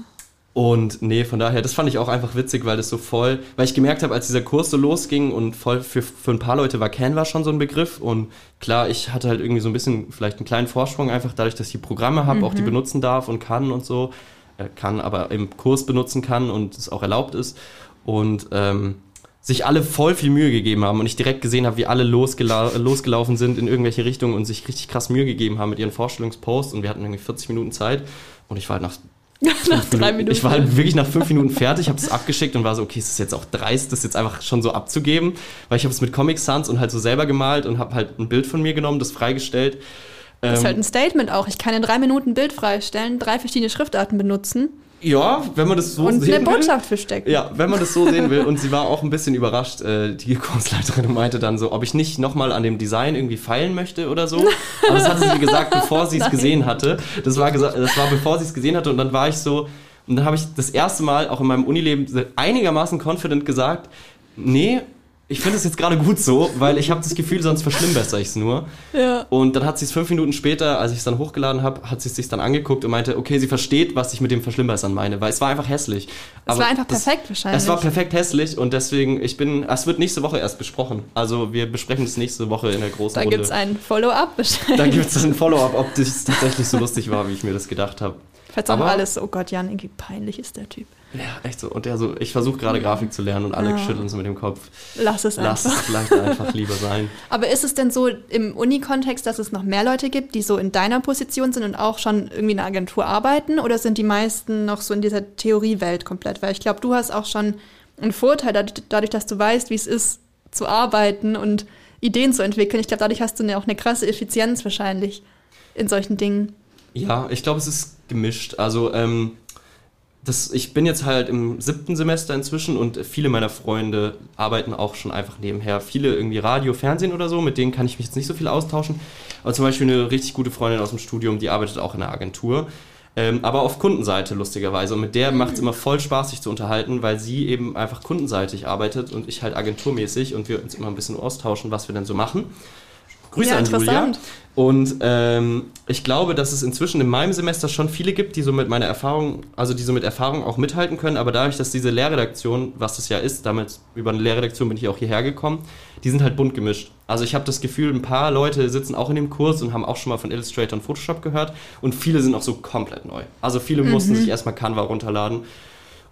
Speaker 2: Und nee, von daher, das fand ich auch einfach witzig, weil das so voll, weil ich gemerkt habe, als dieser Kurs so losging und voll für, für ein paar Leute war Canva schon so ein Begriff. Und klar, ich hatte halt irgendwie so ein bisschen vielleicht einen kleinen Vorsprung, einfach dadurch, dass ich die Programme habe, auch die benutzen darf und kann und so, äh, kann, aber im Kurs benutzen kann und es auch erlaubt ist. Und ähm, sich alle voll viel Mühe gegeben haben und ich direkt gesehen habe, wie alle losgela <laughs> losgelaufen sind in irgendwelche Richtungen und sich richtig krass Mühe gegeben haben mit ihren Vorstellungsposts. Und wir hatten irgendwie 40 Minuten Zeit. Und ich war halt nach <laughs>
Speaker 1: Nach drei Minuten.
Speaker 2: ich war halt wirklich nach fünf Minuten fertig, habe es abgeschickt und war so, okay, ist das jetzt auch dreist, das jetzt einfach schon so abzugeben, weil ich habe es mit Comic Sans und halt so selber gemalt und habe halt ein Bild von mir genommen, das freigestellt.
Speaker 1: Das ist
Speaker 2: Ähm,
Speaker 1: halt ein Statement auch. Ich kann in drei Minuten ein Bild freistellen, drei verschiedene Schriftarten benutzen
Speaker 2: ja, wenn man das so
Speaker 1: und
Speaker 2: sehen
Speaker 1: eine
Speaker 2: will.
Speaker 1: Botschaft verstecken.
Speaker 2: Ja, wenn man das so sehen will. Und sie war auch ein bisschen <laughs> überrascht, äh, die Kursleiterin und meinte dann so, ob ich nicht nochmal an dem Design irgendwie feilen möchte oder so. Aber das hatte sie gesagt, bevor sie es <laughs> gesehen hatte. Das war, das war bevor sie es gesehen hatte und dann war ich so, und dann habe ich das erste Mal auch in meinem Unileben einigermaßen confident gesagt, nee, ich finde es jetzt gerade gut so, weil ich habe das Gefühl, sonst verschlimmbessere ich es nur.
Speaker 1: Ja.
Speaker 2: Und dann hat sie es fünf Minuten später, als ich es dann hochgeladen habe, hat sie es sich dann angeguckt und meinte, okay, sie versteht, was ich mit dem Verschlimmbessern meine, weil es war einfach hässlich.
Speaker 1: Es war einfach perfekt wahrscheinlich.
Speaker 2: Es war perfekt hässlich und deswegen, ich bin, es wird nächste Woche erst besprochen. Also wir besprechen das nächste Woche in der großen
Speaker 1: Da
Speaker 2: Runde.
Speaker 1: gibt es ein Follow-up wahrscheinlich.
Speaker 2: da gibt es ein Follow-up, ob das tatsächlich so lustig war, wie ich mir das gedacht habe.
Speaker 1: Falls auch
Speaker 2: Aber-
Speaker 1: alles, oh Gott, Jan, irgendwie peinlich ist der Typ.
Speaker 2: Ja, echt so. Und der so, ich versuche gerade Grafik zu lernen und alle
Speaker 1: Ja.
Speaker 2: schütteln so mit dem Kopf.
Speaker 1: Lass es
Speaker 2: Lass
Speaker 1: einfach.
Speaker 2: es vielleicht einfach <laughs> lieber sein.
Speaker 1: Aber ist es denn so im Uni-Kontext, dass es noch mehr Leute gibt, die so in deiner Position sind und auch schon irgendwie in einer Agentur arbeiten? Oder sind die meisten noch so in dieser Theoriewelt komplett? Weil ich glaube, du hast auch schon einen Vorteil dadurch, dadurch, dass du weißt, wie es ist, zu arbeiten und Ideen zu entwickeln. Ich glaube, dadurch hast du eine, auch eine krasse Effizienz wahrscheinlich in solchen Dingen.
Speaker 2: Ja, ich glaube, es ist gemischt. Also, ähm, das, ich bin jetzt halt im siebten Semester inzwischen und viele meiner Freunde arbeiten auch schon einfach nebenher. Viele irgendwie Radio, Fernsehen oder so, mit denen kann ich mich jetzt nicht so viel austauschen. Aber zum Beispiel eine richtig gute Freundin aus dem Studium, die arbeitet auch in einer Agentur. Ähm, aber auf Kundenseite lustigerweise. Und mit der macht es immer voll Spaß, sich zu unterhalten, weil sie eben einfach kundenseitig arbeitet und ich halt agenturmäßig und wir uns immer ein bisschen austauschen, was wir denn so machen. Grüße
Speaker 1: Ja,
Speaker 2: an Julia.
Speaker 1: interessant.
Speaker 2: Und ähm, ich glaube, dass es inzwischen in meinem Semester schon viele gibt, die so mit meiner Erfahrung, also die so mit Erfahrung auch mithalten können, aber dadurch, dass diese Lehrredaktion, was das ja ist, damit über eine Lehrredaktion bin ich auch hierher gekommen, die sind halt bunt gemischt. Also ich habe das Gefühl, ein paar Leute sitzen auch in dem Kurs und haben auch schon mal von Illustrator und Photoshop gehört und viele sind auch so komplett neu. Also viele mussten sich erstmal Canva runterladen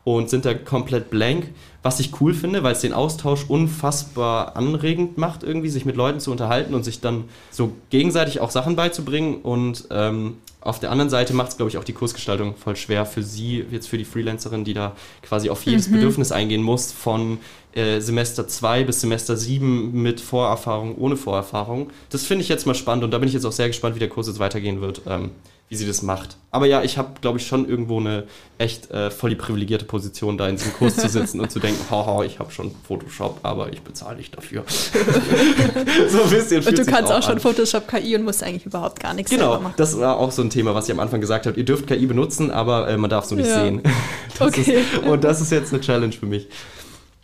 Speaker 2: und sind da komplett blank. Was ich cool finde, weil es den Austausch unfassbar anregend macht, irgendwie sich mit Leuten zu unterhalten und sich dann so gegenseitig auch Sachen beizubringen. Und ähm, auf der anderen Seite macht es, glaube ich, auch die Kursgestaltung voll schwer für sie, jetzt für die Freelancerin, die da quasi auf jedes Bedürfnis eingehen muss, von äh, Semester 2 bis Semester 7 mit Vorerfahrung, ohne Vorerfahrung. Das finde ich jetzt mal spannend und da bin ich jetzt auch sehr gespannt, wie der Kurs jetzt weitergehen wird. Ähm, wie sie das macht. Aber ja, ich habe, glaube ich, schon irgendwo eine echt äh, voll die privilegierte Position, da in diesem Kurs zu sitzen und zu denken, <laughs> haha, ich habe schon Photoshop, aber ich bezahle nicht dafür. <laughs> so ein bisschen
Speaker 1: Und du kannst auch schon
Speaker 2: an.
Speaker 1: Photoshop KI und musst eigentlich überhaupt gar nichts
Speaker 2: Genau,
Speaker 1: machen.
Speaker 2: das war auch so ein Thema, was ich am Anfang gesagt habe. Ihr dürft KI benutzen, aber äh, man darf es nur nicht
Speaker 1: Ja.
Speaker 2: sehen. <laughs> Das
Speaker 1: Okay.
Speaker 2: Ist, und das ist jetzt eine Challenge für mich.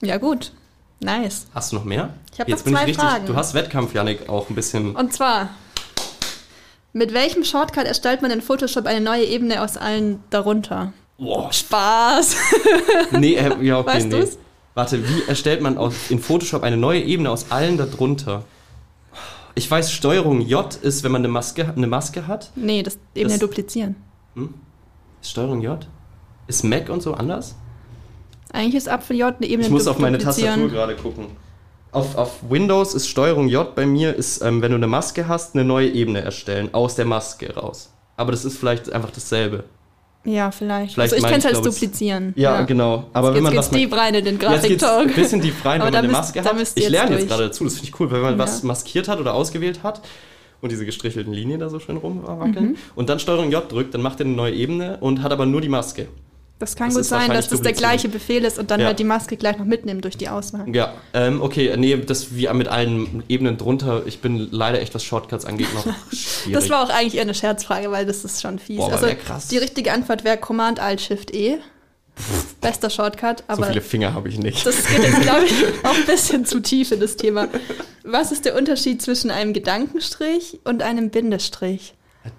Speaker 1: Ja, gut. Nice.
Speaker 2: Hast du noch mehr?
Speaker 1: Ich hab
Speaker 2: Jetzt
Speaker 1: noch
Speaker 2: bin
Speaker 1: zwei
Speaker 2: ich richtig,
Speaker 1: Fragen.
Speaker 2: Du hast Wettkampf, Janik, auch ein bisschen.
Speaker 1: Und zwar, mit welchem Shortcut erstellt man in Photoshop eine neue Ebene aus allen darunter?
Speaker 2: Boah,
Speaker 1: Spaß. <laughs>
Speaker 2: nee, äh, ja, okay,
Speaker 1: Weißt
Speaker 2: nee.
Speaker 1: du's?
Speaker 2: Warte, wie erstellt man aus, in Photoshop eine neue Ebene aus allen darunter? Ich weiß, Steuerung J ist, wenn man eine Maske, eine Maske hat.
Speaker 1: nee, das Ebene
Speaker 2: Das-
Speaker 1: duplizieren.
Speaker 2: Ist Steuerung J? Ist Mac und so anders?
Speaker 1: Eigentlich ist Apfel J eine Ebene
Speaker 2: Ich muss auf meine
Speaker 1: duplizieren.
Speaker 2: Tastatur gerade gucken. Auf, auf Windows ist Steuerung J bei mir, ist, ähm, wenn du eine Maske hast, eine neue Ebene erstellen, aus der Maske raus. Aber das ist vielleicht einfach dasselbe.
Speaker 1: Ja, vielleicht.
Speaker 2: Vielleicht
Speaker 1: also ich kenne es als duplizieren.
Speaker 2: Ja, genau. Aber
Speaker 1: jetzt
Speaker 2: wenn man
Speaker 1: geht's
Speaker 2: was
Speaker 1: deep rein in den
Speaker 2: Jetzt geht's ein
Speaker 1: Grafik-Talk.
Speaker 2: bisschen tief rein, wenn man eine Maske hat. Ich
Speaker 1: jetzt
Speaker 2: lerne jetzt gerade dazu, das finde ich cool, wenn man
Speaker 1: Ja.
Speaker 2: was maskiert hat oder ausgewählt hat und diese gestrichelten Linien da so schön rumwackeln
Speaker 1: Mhm.
Speaker 2: und dann Steuerung J drückt, dann macht er eine neue Ebene und hat aber nur die Maske.
Speaker 1: Das kann
Speaker 2: Das
Speaker 1: gut sein, dass das der gleiche Befehl ist und dann
Speaker 2: Ja.
Speaker 1: halt die Maske gleich noch mitnehmen durch die Auswahl.
Speaker 2: Ja, ähm, okay, nee, das wie mit allen Ebenen drunter. Ich bin leider echt, was Shortcuts angeht noch <laughs> schwierig.
Speaker 1: Das war auch eigentlich eher eine Scherzfrage, weil das ist schon fies.
Speaker 2: Boah,
Speaker 1: also
Speaker 2: krass.
Speaker 1: die richtige Antwort wäre Command Alt Shift E. Bester Shortcut,
Speaker 2: so
Speaker 1: aber
Speaker 2: viele Finger habe ich nicht.
Speaker 1: das geht jetzt, glaube ich, <laughs> auch ein bisschen zu tief in das Thema. Was ist der Unterschied zwischen einem Gedankenstrich und einem Bindestrich?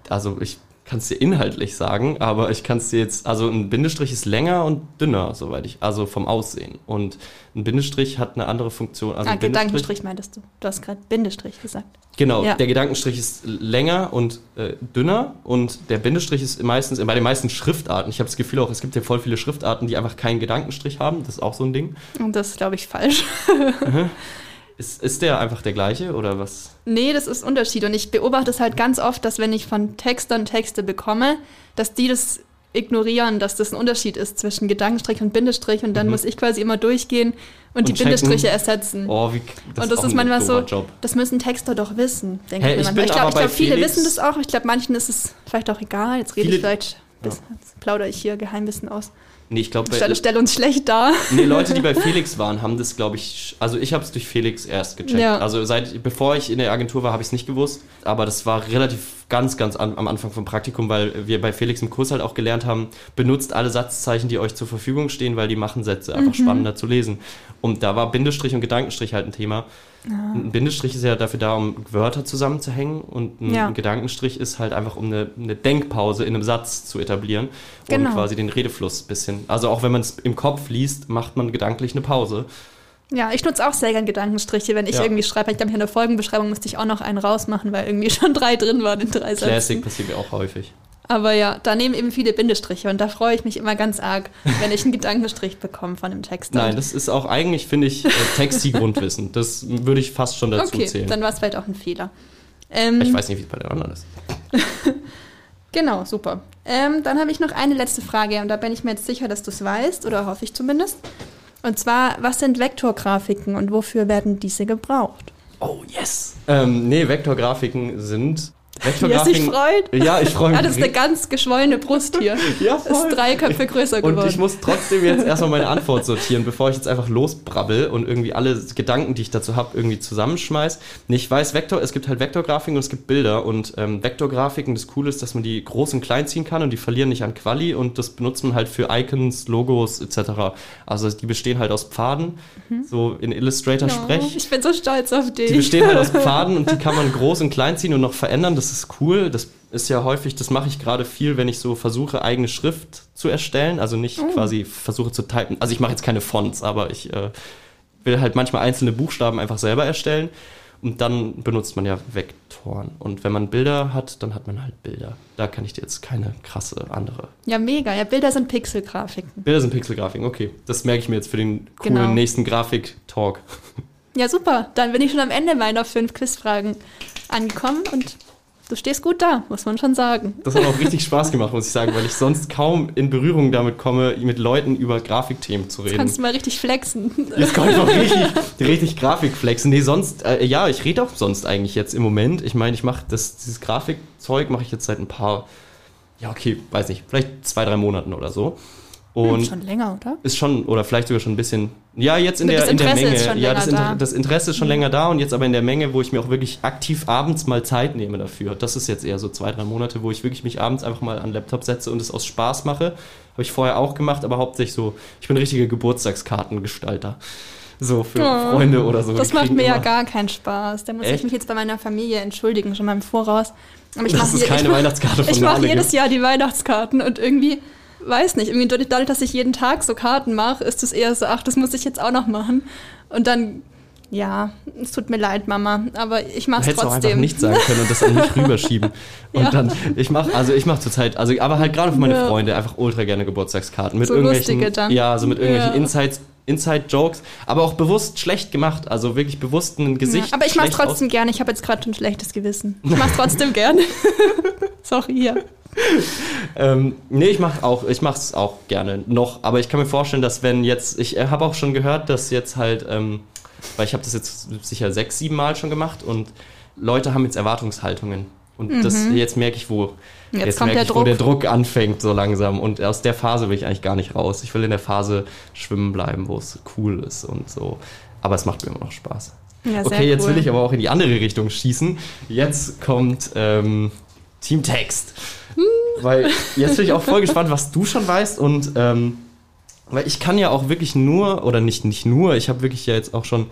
Speaker 2: Also ich kann es dir inhaltlich sagen, aber ich kann es dir jetzt, also ein Bindestrich ist länger und dünner, soweit ich, also vom Aussehen. Und ein Bindestrich hat eine andere Funktion. Also
Speaker 1: ah, Gedankenstrich meintest du. Du hast gerade Bindestrich gesagt.
Speaker 2: Genau,
Speaker 1: Ja.
Speaker 2: der Gedankenstrich ist länger und äh, dünner und der Bindestrich ist meistens, bei den meisten Schriftarten, ich habe das Gefühl auch, es gibt ja voll viele Schriftarten, die einfach keinen Gedankenstrich haben, das ist auch so ein Ding.
Speaker 1: Und das ist, glaube ich, falsch. <laughs>
Speaker 2: Ist, ist der einfach der gleiche oder was?
Speaker 1: Nee, das ist Unterschied. Und ich beobachte es halt ganz oft, dass wenn ich von Textern Texte bekomme, dass die das ignorieren, dass das ein Unterschied ist zwischen Gedankenstrich und Bindestrich. Und dann muss ich quasi immer durchgehen und, die
Speaker 2: Mhm. checken.
Speaker 1: Bindestriche ersetzen.
Speaker 2: Oh, wie,
Speaker 1: und das ist
Speaker 2: ein
Speaker 1: manchmal so,
Speaker 2: Job.
Speaker 1: das müssen Texter doch wissen, denke
Speaker 2: Hey,
Speaker 1: ich manchmal. Ich glaube, glaub, viele wissen das auch. Ich glaube, manchen ist es vielleicht auch egal. Jetzt rede ich vielleicht, bis, jetzt plaudere ich hier Geheimwissen aus.
Speaker 2: Nee, ich glaube,
Speaker 1: Stelle, stelle uns schlecht dar.
Speaker 2: nee, Leute, die bei <laughs> Felix waren, haben das, glaube ich, also ich habe es durch Felix erst gecheckt.
Speaker 1: Ja.
Speaker 2: Also seit, bevor ich in der Agentur war, habe ich es nicht gewusst, aber das war relativ ganz, ganz an, am Anfang vom Praktikum, weil wir bei Felix im Kurs halt auch gelernt haben, benutzt alle Satzzeichen, die euch zur Verfügung stehen, weil die machen Sätze einfach
Speaker 1: Mhm.
Speaker 2: spannender zu lesen. Und da war Bindestrich und Gedankenstrich halt ein Thema. Ein Bindestrich ist ja dafür da, um Wörter zusammenzuhängen und ein
Speaker 1: Ja.
Speaker 2: Gedankenstrich ist halt einfach, um eine, eine Denkpause in einem Satz zu etablieren
Speaker 1: Genau.
Speaker 2: und quasi den Redefluss ein bisschen. Also auch wenn man es im Kopf liest, macht man gedanklich eine Pause.
Speaker 1: Ja, ich nutze auch sehr gern Gedankenstriche, wenn ich
Speaker 2: Ja.
Speaker 1: irgendwie schreibe. Ich glaube, in der Folgenbeschreibung musste ich auch noch einen rausmachen, weil irgendwie <laughs> schon drei drin waren in drei Sätzen.
Speaker 2: Classic passiert mir auch häufig.
Speaker 1: Aber ja, da nehmen eben viele Bindestriche und da freue ich mich immer ganz arg, wenn ich einen <laughs> Gedankenstrich bekomme von einem Text.
Speaker 2: Nein, das ist auch eigentlich, finde ich, äh, Texti-Grundwissen. Das würde ich fast schon dazu
Speaker 1: okay,
Speaker 2: zählen.
Speaker 1: dann war es vielleicht auch ein Fehler. Ähm,
Speaker 2: ich weiß nicht, wie es bei den anderen ist. <laughs>
Speaker 1: Genau, super. Ähm, dann habe ich noch eine letzte Frage und da bin ich mir jetzt sicher, dass du es weißt, oder hoffe ich zumindest. Und zwar, was sind Vektorgrafiken und wofür werden diese gebraucht?
Speaker 2: Oh, yes! Ähm, nee, Vektorgrafiken sind.
Speaker 1: Er sich freut.
Speaker 2: Ja, ich freue mich.
Speaker 1: Ah, das ist eine ganz geschwollene Brust hier. <laughs>
Speaker 2: ja,
Speaker 1: Ist
Speaker 2: voll.
Speaker 1: drei Köpfe größer geworden.
Speaker 2: Und ich muss trotzdem jetzt erstmal meine Antwort sortieren, bevor ich jetzt einfach losbrabbel und irgendwie alle Gedanken, die ich dazu habe, irgendwie zusammenschmeiß. Nee, ich weiß, Vektor, es gibt halt Vektorgrafiken und es gibt Bilder. Und ähm, Vektorgrafiken, das Coole ist, dass man die groß und klein ziehen kann und die verlieren nicht an Quali und das benutzt man halt für Icons, Logos etc. Also die bestehen halt aus Pfaden, so in Illustrator
Speaker 1: Oh,
Speaker 2: sprech.
Speaker 1: ich bin so stolz auf dich.
Speaker 2: Die bestehen halt aus <laughs> Pfaden und die kann man groß und klein ziehen und noch verändern. Das ist cool. Das ist ja häufig, das mache ich gerade viel, wenn ich so versuche, eigene Schrift zu erstellen. Also nicht quasi versuche zu typen. Also ich mache jetzt keine Fonts, aber ich äh, will halt manchmal einzelne Buchstaben einfach selber erstellen. Und dann benutzt man ja Vektoren. Und wenn man Bilder hat, dann hat man halt Bilder. Da kann ich dir jetzt keine krasse andere.
Speaker 1: Ja, mega. Ja, Bilder sind Pixelgrafiken.
Speaker 2: Bilder sind Pixelgrafiken, okay. Das merke ich mir jetzt für den coolen
Speaker 1: Genau.
Speaker 2: nächsten Grafik-Talk.
Speaker 1: Ja, super. Dann bin ich schon am Ende meiner fünf Quizfragen angekommen und du stehst gut da, muss man schon sagen.
Speaker 2: Das hat auch richtig Spaß gemacht, muss ich sagen, weil ich sonst kaum in Berührung damit komme, mit Leuten über Grafikthemen zu
Speaker 1: Jetzt
Speaker 2: reden.
Speaker 1: kannst du mal richtig flexen.
Speaker 2: Jetzt kann ich noch richtig, richtig Grafik flexen. Nee, sonst, äh, ja, ich rede auch sonst eigentlich jetzt im Moment. Ich meine, ich mache das, dieses Grafikzeug mache ich jetzt seit ein paar, ja, okay, weiß nicht, vielleicht zwei, drei Monaten oder so. Und
Speaker 1: schon länger, oder?
Speaker 2: ist schon, oder vielleicht sogar schon ein bisschen, ja, jetzt in der, in der Menge. ja, das, Inter
Speaker 1: da.
Speaker 2: das Interesse ist schon länger da und jetzt aber in der Menge, wo ich mir auch wirklich aktiv abends mal Zeit nehme dafür. Das ist jetzt eher so zwei, drei Monate, wo ich wirklich mich abends einfach mal an den Laptop setze und es aus Spaß mache. Habe ich vorher auch gemacht, aber hauptsächlich so, ich bin richtiger Geburtstagskartengestalter. So für oh, Freunde oder so.
Speaker 1: Das macht mir ja gar keinen Spaß. Da muss Echt? ich mich jetzt bei meiner Familie entschuldigen, schon mal im Voraus.
Speaker 2: Aber ich das ist keine ich, Weihnachtskarte von
Speaker 1: Ich mache jedes Jahr die Weihnachtskarten und irgendwie, weiß nicht, irgendwie dadurch, dass ich jeden Tag so Karten mache, ist es eher so, ach, das muss ich jetzt auch noch machen. Und dann ja, es tut mir leid, Mama, aber ich mache es trotzdem.
Speaker 2: Hättest auch einfach nicht sagen können und das an mich <laughs> rüberschieben. Und ja. dann, ich mache, also ich mache zurzeit, also aber halt gerade für meine ja. Freunde einfach ultra gerne Geburtstagskarten mit so irgendwelchen, ja, so mit irgendwelchen ja. Insights, Inside-Jokes, aber auch bewusst schlecht gemacht, also wirklich bewusst ein Gesicht.
Speaker 1: Ja, aber ich mache es trotzdem gerne. Ich habe jetzt gerade ein schlechtes Gewissen. Ich mache es trotzdem <laughs> gerne. <laughs> Sorry hier.
Speaker 2: Ähm, nee, ich mache auch, ich mache es auch gerne noch, aber ich kann mir vorstellen, dass wenn jetzt, ich äh, habe auch schon gehört, dass jetzt halt ähm, weil ich habe das jetzt sicher sechs, sieben Mal schon gemacht und Leute haben jetzt Erwartungshaltungen. Und mhm. das, jetzt merke ich, wo, jetzt jetzt merke ich, wo der Druck anfängt so langsam. Und aus der Phase will ich eigentlich gar nicht raus. Ich will in der Phase schwimmen bleiben, wo es cool ist und so. Aber es macht mir immer noch Spaß. Ja, okay, jetzt cool. will ich aber auch in die andere Richtung schießen. Jetzt kommt ähm, Team Text. Weil jetzt bin ich auch voll gespannt, was du schon weißt und ähm, weil ich kann ja auch wirklich nur, oder nicht, nicht nur, ich habe wirklich ja jetzt auch schon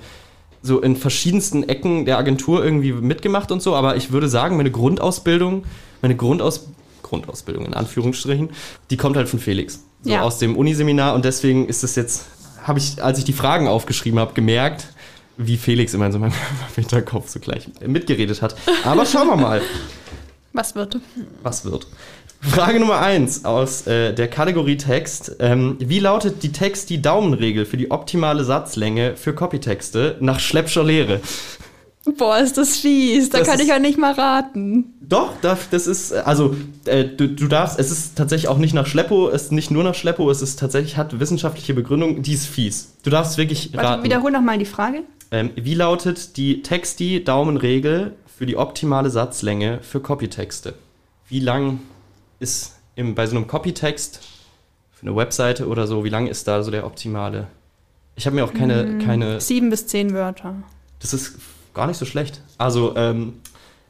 Speaker 2: so in verschiedensten Ecken der Agentur irgendwie mitgemacht und so, aber ich würde sagen, meine Grundausbildung, meine Grundaus Grundausbildung in Anführungsstrichen, die kommt halt von Felix. So ja. aus dem Uniseminar und deswegen ist es jetzt, habe ich, als ich die Fragen aufgeschrieben habe, gemerkt, wie Felix immer in so meinem <laughs> Hinterkopf so gleich mitgeredet hat. Aber schauen wir mal.
Speaker 1: Was wird?
Speaker 2: Was wird? Frage Nummer 1 aus äh, der Kategorie Text. Ähm, wie lautet die Text-die-Daumenregel für die optimale Satzlänge für Copytexte nach Schleppscher Lehre?
Speaker 1: Boah, ist das fies. Da das kann ich ja nicht mal raten.
Speaker 2: Doch, das ist, also, äh, du, du, darfst, es ist tatsächlich auch nicht nach Schleppo, es ist nicht nur nach Schleppo, es ist tatsächlich, hat wissenschaftliche Begründung, die ist fies. Du darfst wirklich
Speaker 1: Warte,
Speaker 2: raten.
Speaker 1: Wiederhol nochmal die Frage.
Speaker 2: Ähm, wie lautet die Text-die-Daumenregel für die optimale Satzlänge für Copytexte? Wie lang ist im, bei so einem Copytext für eine Webseite oder so, wie lang ist da so der optimale? Ich habe mir auch keine, mm, keine.
Speaker 1: Sieben bis zehn Wörter.
Speaker 2: Das ist gar nicht so schlecht. Also ähm,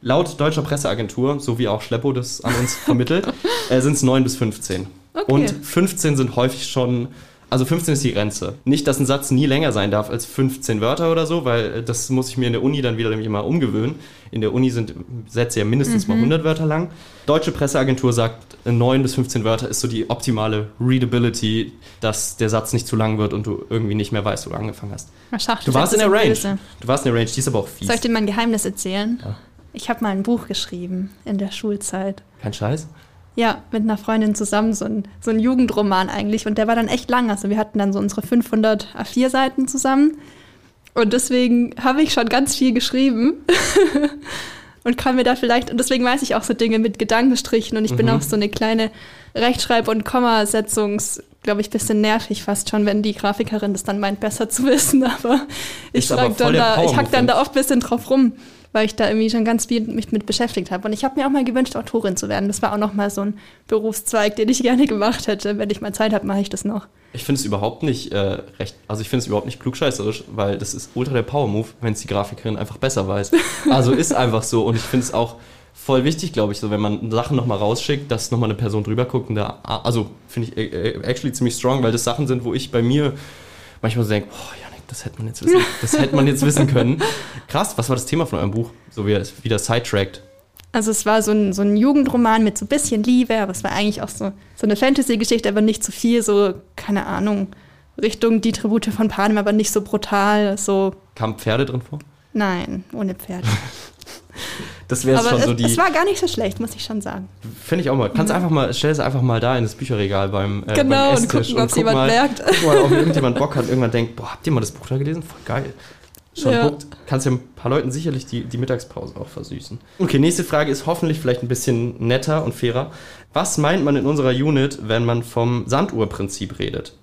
Speaker 2: laut deutscher Presseagentur, so wie auch Schleppo das an uns vermittelt, <laughs> äh, sind es neun bis 15. Okay. Und 15 sind häufig schon also 15 ist die Grenze. Nicht, dass ein Satz nie länger sein darf als 15 Wörter oder so, weil äh, das muss ich mir in der Uni dann wieder nämlich immer umgewöhnen. In der Uni sind Sätze ja mindestens mhm. mal 100 Wörter lang. Deutsche Presseagentur sagt, 9 bis 15 Wörter ist so die optimale Readability, dass der Satz nicht zu lang wird und du irgendwie nicht mehr weißt, wo du angefangen hast.
Speaker 1: Ach,
Speaker 2: du warst in der Range. Böse. Du warst in der Range, die ist aber auch fies.
Speaker 1: Soll ich dir mein Geheimnis erzählen? Ja. Ich habe mal ein Buch geschrieben in der Schulzeit.
Speaker 2: Kein Scheiß?
Speaker 1: Ja, mit einer Freundin zusammen, so ein, so ein Jugendroman eigentlich. Und der war dann echt lang. Also wir hatten dann so unsere 500 A4-Seiten zusammen. Und deswegen habe ich schon ganz viel geschrieben. <laughs> und kann mir da vielleicht, und deswegen weiß ich auch so Dinge mit Gedankenstrichen. Und ich mhm. bin auch so eine kleine Rechtschreib- und Kommasetzungs- glaube ich, bisschen nervig fast schon, wenn die Grafikerin das dann meint, besser zu wissen. <laughs> Aber ich, dann da, ich hack dann da oft ein bisschen drauf rum weil ich da irgendwie schon ganz viel mich mit beschäftigt habe. Und ich habe mir auch mal gewünscht, Autorin zu werden. Das war auch noch mal so ein Berufszweig, den ich <laughs> gerne gemacht hätte. Wenn ich mal Zeit habe, mache ich das noch.
Speaker 2: Ich finde es überhaupt nicht äh, recht, also ich finde es überhaupt nicht klugscheißerisch, weil das ist ultra der Power-Move, wenn es die Grafikerin einfach besser weiß. <laughs> Also ist einfach so. Und ich finde es auch voll wichtig, glaube ich, so wenn man Sachen nochmal rausschickt, dass nochmal eine Person drüber guckt und da, also finde ich äh, äh, actually ziemlich strong, weil das Sachen sind, wo ich bei mir manchmal so denke, oh ja, das hätte man jetzt wissen, das hätte man jetzt wissen können. Krass, was war das Thema von eurem Buch? So wie es wieder sidetracked.
Speaker 1: Also es war so ein, so ein Jugendroman mit so ein bisschen Liebe, aber es war eigentlich auch so, so eine Fantasy-Geschichte, aber nicht zu so viel, so, keine Ahnung, Richtung die Tribute von Panem, aber nicht so brutal, so.
Speaker 2: Kamen Pferde drin vor?
Speaker 1: Nein, ohne Pferde. <laughs>
Speaker 2: Das wäre schon so die.
Speaker 1: Es war gar nicht so schlecht, muss ich schon sagen.
Speaker 2: Finde ich auch mal. Kannst mhm. einfach mal, stell es einfach mal da in das Bücherregal beim,
Speaker 1: äh, genau, beim Esstisch und gucken, ob es jemand mal, merkt.
Speaker 2: Guck mal, ob irgendjemand Bock hat, irgendwann denkt, boah, habt ihr mal das Buch da gelesen? Voll geil. Schon ja. guckt, kannst ja ein paar Leuten sicherlich die, die Mittagspause auch versüßen. Okay, nächste Frage ist hoffentlich vielleicht ein bisschen netter und fairer. Was meint man in unserer Unit, wenn man vom Sanduhrprinzip redet?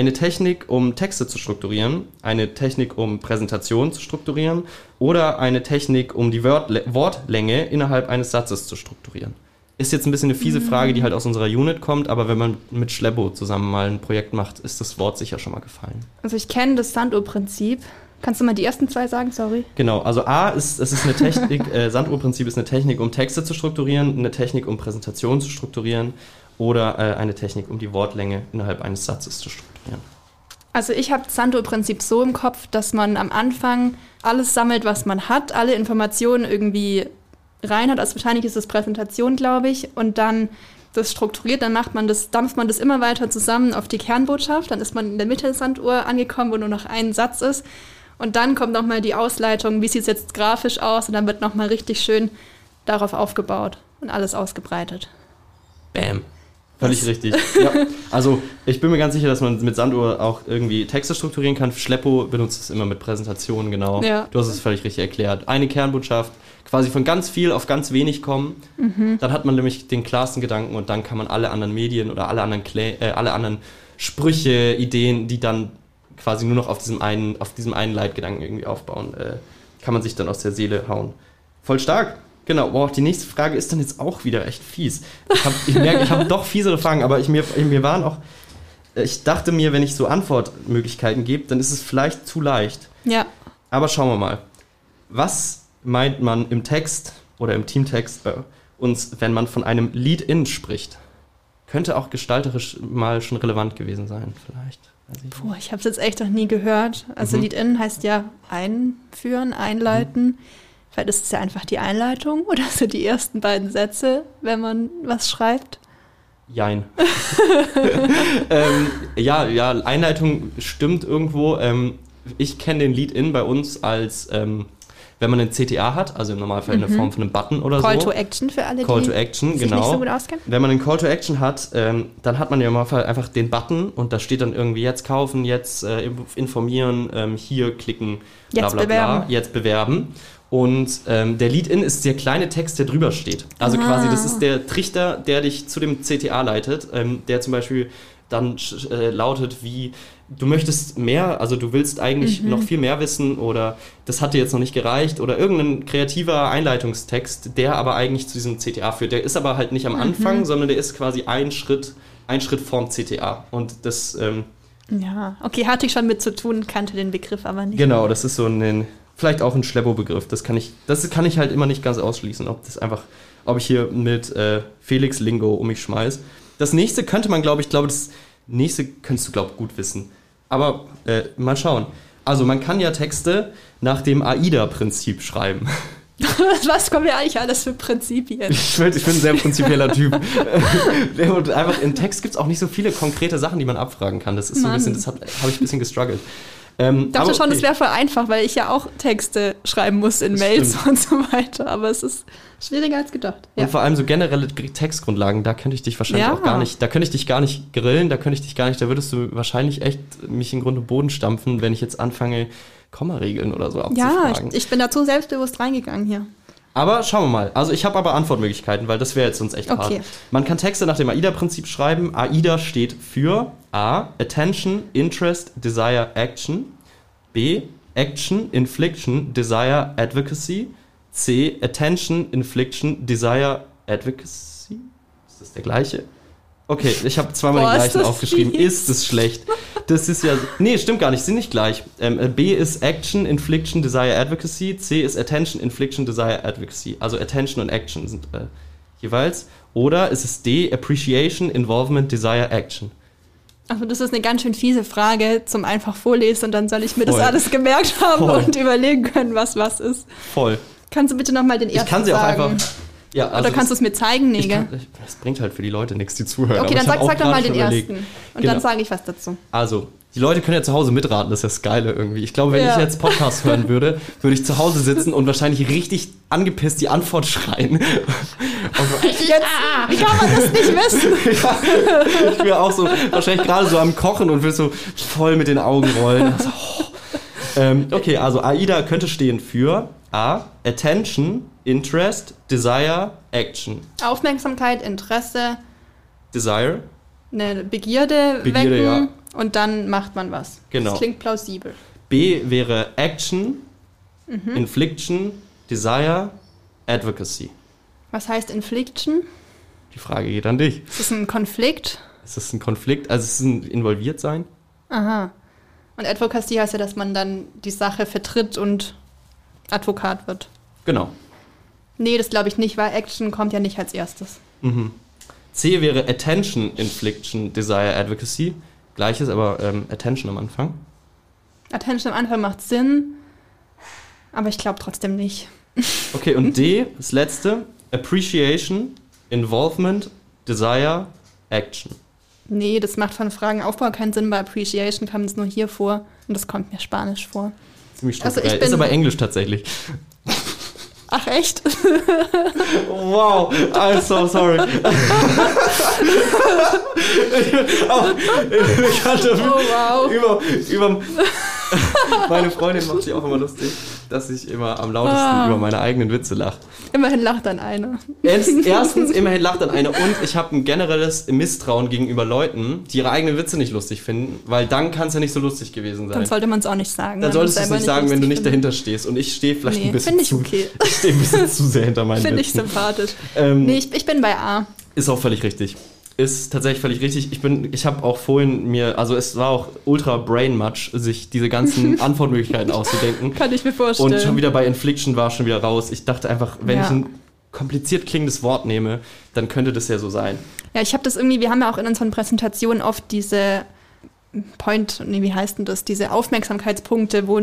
Speaker 2: Eine Technik, um Texte zu strukturieren, eine Technik, um Präsentationen zu strukturieren oder eine Technik, um die Wortlänge innerhalb eines Satzes zu strukturieren. Ist jetzt ein bisschen eine fiese Frage, die halt aus unserer Unit kommt, aber wenn man mit Schleppo zusammen mal ein Projekt macht, ist das Wort sicher schon mal gefallen.
Speaker 1: Also ich kenne das Sanduhrprinzip. Kannst du mal die ersten zwei sagen, sorry?
Speaker 2: Genau, also A ist, es ist eine Technik, <laughs> äh, Sanduhrprinzip ist eine Technik, um Texte zu strukturieren, eine Technik, um Präsentationen zu strukturieren oder äh, eine Technik, um die Wortlänge innerhalb eines Satzes zu strukturieren.
Speaker 1: Also ich habe Santo-Prinzip so im Kopf, dass man am Anfang alles sammelt, was man hat, alle Informationen irgendwie rein hat. Also wahrscheinlich ist es Präsentation, glaube ich, und dann das strukturiert, dann macht man das, dampft man das immer weiter zusammen auf die Kernbotschaft, dann ist man in der Mitte der Sanduhr angekommen, wo nur noch ein Satz ist. Und dann kommt nochmal die Ausleitung, wie sieht es jetzt grafisch aus, und dann wird nochmal richtig schön darauf aufgebaut und alles ausgebreitet.
Speaker 2: Bam. Völlig richtig. <laughs> Ja. Also ich bin mir ganz sicher, dass man mit Sanduhr auch irgendwie Texte strukturieren kann. Schleppo benutzt es immer mit Präsentationen, genau.
Speaker 1: Ja.
Speaker 2: Du hast es völlig richtig erklärt. Eine Kernbotschaft, quasi von ganz viel auf ganz wenig kommen.
Speaker 1: Mhm.
Speaker 2: Dann hat man nämlich den klarsten Gedanken und dann kann man alle anderen Medien oder alle anderen, Klä äh, alle anderen Sprüche, Ideen, die dann quasi nur noch auf diesem einen, auf diesem einen Leitgedanken irgendwie aufbauen, äh, kann man sich dann aus der Seele hauen. Voll stark. Genau, boah, die nächste Frage ist dann jetzt auch wieder echt fies. Ich, hab, ich merke, ich habe doch fiesere Fragen, aber ich, mir, mir waren auch. Ich dachte mir, wenn ich so Antwortmöglichkeiten gebe, dann ist es vielleicht zu leicht.
Speaker 1: Ja.
Speaker 2: Aber schauen wir mal. Was meint man im Text oder im Teamtext bei uns, wenn man von einem Lead-In spricht? Könnte auch gestalterisch mal schon relevant gewesen sein, vielleicht. Weiß ich
Speaker 1: habe es jetzt echt noch nie gehört. Also
Speaker 2: Mhm.
Speaker 1: Lead-In heißt ja einführen, einleiten. Vielleicht ist es ja einfach die Einleitung oder so die ersten beiden Sätze, wenn man was schreibt.
Speaker 2: Jein. <laughs> ähm, ja, ja, Einleitung stimmt irgendwo. Ähm, ich kenne den Lead-In bei uns als, ähm, wenn man einen CTA hat, also im Normalfall in der Form von einem Button oder
Speaker 1: Mhm. Call
Speaker 2: so.
Speaker 1: to Action für alle,
Speaker 2: Call
Speaker 1: die
Speaker 2: to Action,
Speaker 1: sich
Speaker 2: genau.
Speaker 1: nicht so gut auskennen.
Speaker 2: Wenn man einen Call to Action hat, ähm, dann hat man ja im Normalfall einfach den Button und da steht dann irgendwie jetzt kaufen, jetzt äh, informieren, ähm, hier klicken, bla
Speaker 1: Jetzt
Speaker 2: bla bla,
Speaker 1: bewerben.
Speaker 2: jetzt bewerben. Und ähm, der Lead-In ist der kleine Text, der drüber steht. Also
Speaker 1: Ah.
Speaker 2: quasi, das ist der Trichter, der dich zu dem CTA leitet, ähm, der zum Beispiel dann äh, lautet wie, du möchtest mehr, also du willst eigentlich
Speaker 1: Mhm.
Speaker 2: noch viel mehr wissen oder das hat dir jetzt noch nicht gereicht oder irgendein kreativer Einleitungstext, der aber eigentlich zu diesem CTA führt. Der ist aber halt nicht am
Speaker 1: Mhm.
Speaker 2: Anfang, sondern der ist quasi ein Schritt, ein Schritt vorm CTA. Und das, ähm,
Speaker 1: Ja, okay, hatte ich schon mit zu tun, kannte den Begriff aber nicht.
Speaker 2: genau, das ist so ein, vielleicht auch ein Schleppo-Begriff. Das kann ich, das kann ich halt immer nicht ganz ausschließen, ob das einfach, ob ich hier mit äh, Felix Lingo um mich schmeiß. Das nächste könnte man, glaube ich, glaube das nächste könntest du, glaube ich, gut wissen. Aber äh, mal schauen. Also man kann ja Texte nach dem AIDA-Prinzip schreiben. <laughs>
Speaker 1: Was kommen ja eigentlich alles für Prinzipien?
Speaker 2: Ich, bin- ich bin ein sehr prinzipieller Typ. <laughs> Und einfach im Text gibt es auch nicht so viele konkrete Sachen, die man abfragen kann. Das ist so ein
Speaker 1: Mann.
Speaker 2: bisschen, das habe hab ich ein bisschen gestruggelt. Ähm,
Speaker 1: Ich dachte
Speaker 2: aber
Speaker 1: schon, es wäre voll einfach, weil ich ja auch Texte schreiben muss in Mails
Speaker 2: stimmt.
Speaker 1: und so weiter. Aber es ist schwieriger als gedacht. Ja.
Speaker 2: Und vor allem so generelle Textgrundlagen, da könnte ich dich wahrscheinlich
Speaker 1: Ja.
Speaker 2: auch gar nicht, da könnte ich dich gar nicht grillen, da könnte ich dich gar nicht, da würdest du wahrscheinlich echt mich in Grund und Boden stampfen, wenn ich jetzt anfange, Kommaregeln oder so
Speaker 1: Ja,
Speaker 2: abzufragen.
Speaker 1: ich, ich bin dazu selbstbewusst reingegangen hier.
Speaker 2: Aber schauen wir mal. Also ich habe aber Antwortmöglichkeiten, weil das wäre jetzt sonst echt
Speaker 1: Okay.
Speaker 2: hart. Man kann Texte nach dem AIDA-Prinzip schreiben. AIDA steht für A. Attention, Interest, Desire, Action. B. Action, Infliction, Desire, Advocacy. C. Attention, Infliction, Desire, Advocacy. Ist das der gleiche? Okay, ich habe zweimal
Speaker 1: Boah,
Speaker 2: den
Speaker 1: ist
Speaker 2: gleichen
Speaker 1: das
Speaker 2: aufgeschrieben.
Speaker 1: fies.
Speaker 2: Ist es schlecht? Das ist ja. Nee, stimmt gar nicht, sind nicht gleich. Ähm, äh, B ist Action, Infliction, Desire, Advocacy. C ist Attention, Infliction, Desire, Advocacy. Also Attention und Action sind äh, jeweils. Oder ist es D, Appreciation, Involvement, Desire, Action.
Speaker 1: Also das ist eine ganz schön fiese Frage zum einfach vorlesen und dann soll ich mir das
Speaker 2: Voll.
Speaker 1: alles gemerkt haben
Speaker 2: Voll.
Speaker 1: und <laughs> überlegen können, was was ist.
Speaker 2: Voll.
Speaker 1: Kannst du bitte nochmal den
Speaker 2: Ich
Speaker 1: ersten
Speaker 2: kann sie auch
Speaker 1: sagen?
Speaker 2: einfach. Ja, also
Speaker 1: Oder kannst du es mir zeigen? Gell?
Speaker 2: kann, Das bringt halt für die Leute nichts, die zuhören.
Speaker 1: Okay, dann sag, sag doch mal den
Speaker 2: überlegt.
Speaker 1: ersten. Und
Speaker 2: Genau.
Speaker 1: dann sage ich was dazu.
Speaker 2: Also, die Leute können ja zu Hause mitraten, das ist ja das Geile irgendwie. Ich glaube, wenn
Speaker 1: Ja.
Speaker 2: ich jetzt Podcast hören würde, würde ich zu Hause sitzen und wahrscheinlich richtig angepisst die Antwort schreien. Und <laughs> so,
Speaker 1: Jetzt, wie kann man das nicht wissen? <laughs>
Speaker 2: ja, ich wäre auch so wahrscheinlich gerade so am Kochen und will so voll mit den Augen rollen. Also, oh. ähm, okay, also AIDA könnte stehen für A. Attention, Interest, Desire, Action.
Speaker 1: Aufmerksamkeit, Interesse,
Speaker 2: Desire,
Speaker 1: eine Begierde,
Speaker 2: Begierde,
Speaker 1: wecken
Speaker 2: ja.
Speaker 1: und dann macht man was.
Speaker 2: Genau.
Speaker 1: Das klingt plausibel.
Speaker 2: B wäre Action,
Speaker 1: Mhm.
Speaker 2: Infliction, Desire, Advocacy.
Speaker 1: Was heißt Infliction?
Speaker 2: Die Frage geht an dich.
Speaker 1: Ist das ein Konflikt?
Speaker 2: Ist das ein Konflikt? Also ist es ein Involviertsein?
Speaker 1: Aha. Und Advocacy heißt ja, dass man dann die Sache vertritt und Advokat wird.
Speaker 2: Genau.
Speaker 1: Nee, das glaube ich nicht, weil Action kommt ja nicht als erstes.
Speaker 2: Mhm. C wäre Attention, Infliction, Desire, Advocacy. gleiches, aber ähm, Attention am Anfang.
Speaker 1: Attention am Anfang macht Sinn, aber ich glaube trotzdem nicht. <laughs>
Speaker 2: Okay, und D, das letzte, Appreciation, Involvement, Desire, Action.
Speaker 1: Nee, das macht von Fragenaufbau keinen Sinn. Bei Appreciation kam es nur hier vor und das kommt mir Spanisch vor.
Speaker 2: Ziemlich
Speaker 1: Also ich bin-
Speaker 2: Ist aber Englisch tatsächlich.
Speaker 1: Ach echt?
Speaker 2: Wow, I'm so sorry. ich hatte
Speaker 1: Oh wow.
Speaker 2: über, über meine Freundin macht sich auch immer lustig, dass ich immer am lautesten
Speaker 1: Ah.
Speaker 2: über meine eigenen Witze lache.
Speaker 1: Immerhin lacht dann einer.
Speaker 2: Erst, erstens, <laughs> immerhin lacht dann einer und ich habe ein generelles Misstrauen gegenüber Leuten, die ihre eigenen Witze nicht lustig finden, weil dann kann es ja nicht so lustig gewesen sein.
Speaker 1: Dann sollte man es auch nicht sagen.
Speaker 2: Dann
Speaker 1: wenn
Speaker 2: solltest du es nicht sagen, wenn du nicht
Speaker 1: findet.
Speaker 2: dahinter stehst. Und ich stehe vielleicht
Speaker 1: Nee,
Speaker 2: ein bisschen
Speaker 1: ich
Speaker 2: zu,
Speaker 1: okay. <laughs>
Speaker 2: ich stehe ein bisschen zu sehr hinter meinen <laughs>
Speaker 1: Finde ich
Speaker 2: Witzen.
Speaker 1: sympathisch.
Speaker 2: Ähm,
Speaker 1: Nee, ich, ich bin bei A.
Speaker 2: Ist auch völlig richtig. Ist tatsächlich völlig richtig. Ich bin, ich habe auch vorhin mir, also es war auch ultra brain much, sich diese ganzen <laughs> Antwortmöglichkeiten auszudenken.
Speaker 1: Kann ich mir vorstellen.
Speaker 2: Und schon wieder bei Infliction war schon wieder raus. Ich dachte einfach, wenn
Speaker 1: Ja.
Speaker 2: ich ein kompliziert klingendes Wort nehme, dann könnte das ja so sein.
Speaker 1: Ja, ich habe das irgendwie, wir haben ja auch in unseren Präsentationen oft diese Point, nee, wie heißt denn das, diese Aufmerksamkeitspunkte, wo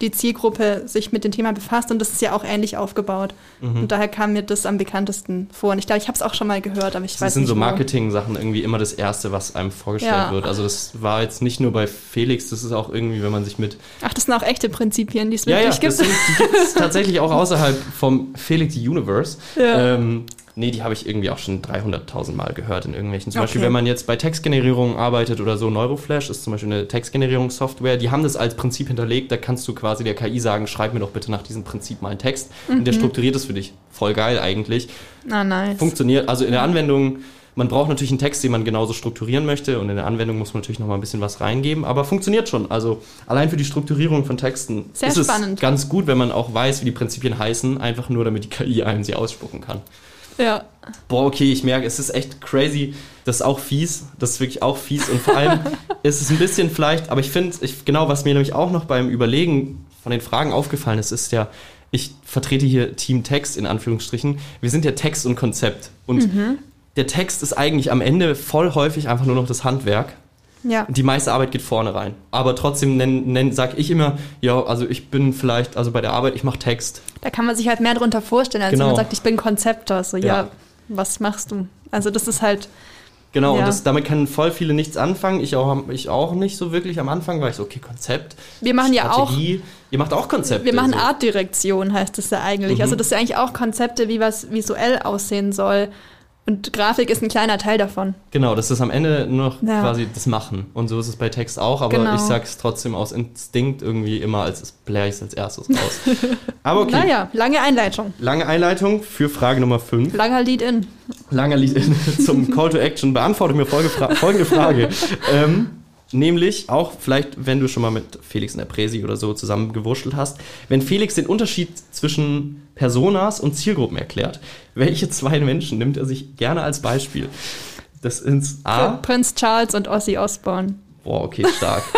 Speaker 1: die Zielgruppe sich mit dem Thema befasst und das ist ja auch ähnlich aufgebaut.
Speaker 2: Mhm.
Speaker 1: Und daher kam mir das am bekanntesten vor. Und ich glaube, ich habe es auch schon mal gehört, aber ich
Speaker 2: Das
Speaker 1: weiß
Speaker 2: sind
Speaker 1: nicht
Speaker 2: so
Speaker 1: wo.
Speaker 2: Marketing-Sachen irgendwie immer das Erste, was einem vorgestellt
Speaker 1: Ja.
Speaker 2: wird. Also das war jetzt nicht nur bei Felix, das ist auch irgendwie, wenn man sich mit
Speaker 1: Ach, das sind auch echte Prinzipien, die es
Speaker 2: Ja, ja,
Speaker 1: wirklich
Speaker 2: das
Speaker 1: gibt.
Speaker 2: sind, die gibt es tatsächlich auch <laughs> außerhalb vom Felix Universe.
Speaker 1: Ja.
Speaker 2: Ähm, nee, die habe ich irgendwie auch schon 300.000 Mal gehört in irgendwelchen. Zum
Speaker 1: Okay.
Speaker 2: Beispiel, wenn man jetzt bei Textgenerierung arbeitet oder so, Neuroflash ist zum Beispiel eine Textgenerierungssoftware, die haben das als Prinzip hinterlegt, da kannst du quasi der KI sagen, schreib mir doch bitte nach diesem Prinzip mal einen Text und
Speaker 1: Mhm.
Speaker 2: der strukturiert es für dich. Voll geil eigentlich.
Speaker 1: Ah, nice.
Speaker 2: Funktioniert, also in der Anwendung, man braucht natürlich einen Text, den man genauso strukturieren möchte und in der Anwendung muss man natürlich noch mal ein bisschen was reingeben, aber funktioniert schon. Also allein für die Strukturierung von Texten
Speaker 1: Sehr
Speaker 2: ist
Speaker 1: spannend.
Speaker 2: es ganz gut, wenn man auch weiß, wie die Prinzipien heißen, einfach nur damit die KI einem sie ausspucken kann.
Speaker 1: Ja.
Speaker 2: Boah, okay, ich merke, es ist echt crazy. Das ist auch fies. Das ist wirklich auch fies. Und vor allem <laughs> ist es ein bisschen vielleicht, aber ich finde, ich, genau, was mir nämlich auch noch beim Überlegen von den Fragen aufgefallen ist, ist ja, ich vertrete hier Team Text in Anführungsstrichen. Wir sind ja Text und Konzept. Und der Text ist eigentlich am Ende voll häufig einfach nur noch das Handwerk.
Speaker 1: Ja.
Speaker 2: Die meiste Arbeit geht vorne rein. Aber trotzdem nenn, nenn, sag ich immer, ja, also ich bin vielleicht, also bei der Arbeit, ich mache Text.
Speaker 1: Da kann man sich halt mehr drunter vorstellen, als
Speaker 2: Genau.
Speaker 1: wenn man sagt, ich bin Konzeptor. So, ja.
Speaker 2: Ja.
Speaker 1: was machst du? Also das ist halt,
Speaker 2: Genau,
Speaker 1: Ja.
Speaker 2: und das, damit können voll viele nichts anfangen. Ich auch, ich auch nicht so wirklich am Anfang, weil ich so, okay, Konzept.
Speaker 1: wir machen ja auch,
Speaker 2: Strategie. Ihr macht auch Konzepte.
Speaker 1: wir machen
Speaker 2: so.
Speaker 1: Artdirektion, heißt das ja eigentlich.
Speaker 2: Mhm.
Speaker 1: Also das sind eigentlich auch Konzepte, wie was visuell aussehen soll. Und Grafik ist ein kleiner Teil davon.
Speaker 2: Genau, das ist am Ende nur noch
Speaker 1: Ja.
Speaker 2: quasi das Machen. Und so ist es bei Text auch, aber
Speaker 1: Genau.
Speaker 2: ich sag's trotzdem aus Instinkt irgendwie immer, als blär ich als erstes raus. <laughs> aber okay,
Speaker 1: Naja, lange Einleitung.
Speaker 2: lange Einleitung für Frage Nummer 5.
Speaker 1: Langer Lead-In.
Speaker 2: Langer Lied in, <laughs> zum Call to Action. Beantworte mir folgende Frage. <laughs> ähm, nämlich auch vielleicht, wenn du schon mal mit Felix in der Präsi oder so zusammengewurschtelt hast, wenn Felix den Unterschied zwischen Personas und Zielgruppen erklärt, welche zwei Menschen nimmt er sich gerne als Beispiel? Das sind A.
Speaker 1: Prinz Charles und Ozzy Osbourne.
Speaker 2: Boah, okay, stark. <laughs>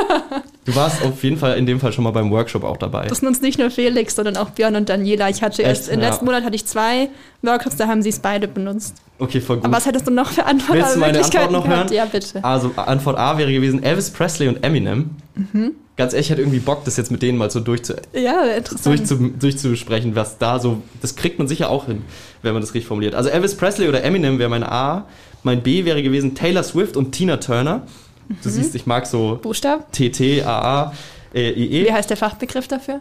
Speaker 2: Du warst auf jeden Fall in dem Fall schon mal beim Workshop auch dabei.
Speaker 1: Das sind uns nicht nur Felix, sondern auch Björn und Daniela. Ich hatte erst, im
Speaker 2: Ja.
Speaker 1: letzten Monat hatte ich zwei Workshops, da haben sie es beide benutzt.
Speaker 2: Okay, voll gut.
Speaker 1: Aber was hättest du noch für Antworten?
Speaker 2: Willst du meine Antwort noch hören?
Speaker 1: Ja, bitte.
Speaker 2: Also Antwort A wäre gewesen Elvis Presley und Eminem.
Speaker 1: Mhm.
Speaker 2: Ganz ehrlich, ich hätte irgendwie Bock, das jetzt mit denen mal so durchzu
Speaker 1: Ja,
Speaker 2: durchzu durchzusprechen, was da so. Das kriegt man sicher auch hin, wenn man das richtig formuliert. Also Elvis Presley oder Eminem wäre mein A. Mein B wäre gewesen Taylor Swift und Tina Turner. Du
Speaker 1: Mhm.
Speaker 2: siehst, ich mag so
Speaker 1: Buchstab?
Speaker 2: T, T, A, A, äh, I,
Speaker 1: Wie heißt der Fachbegriff dafür?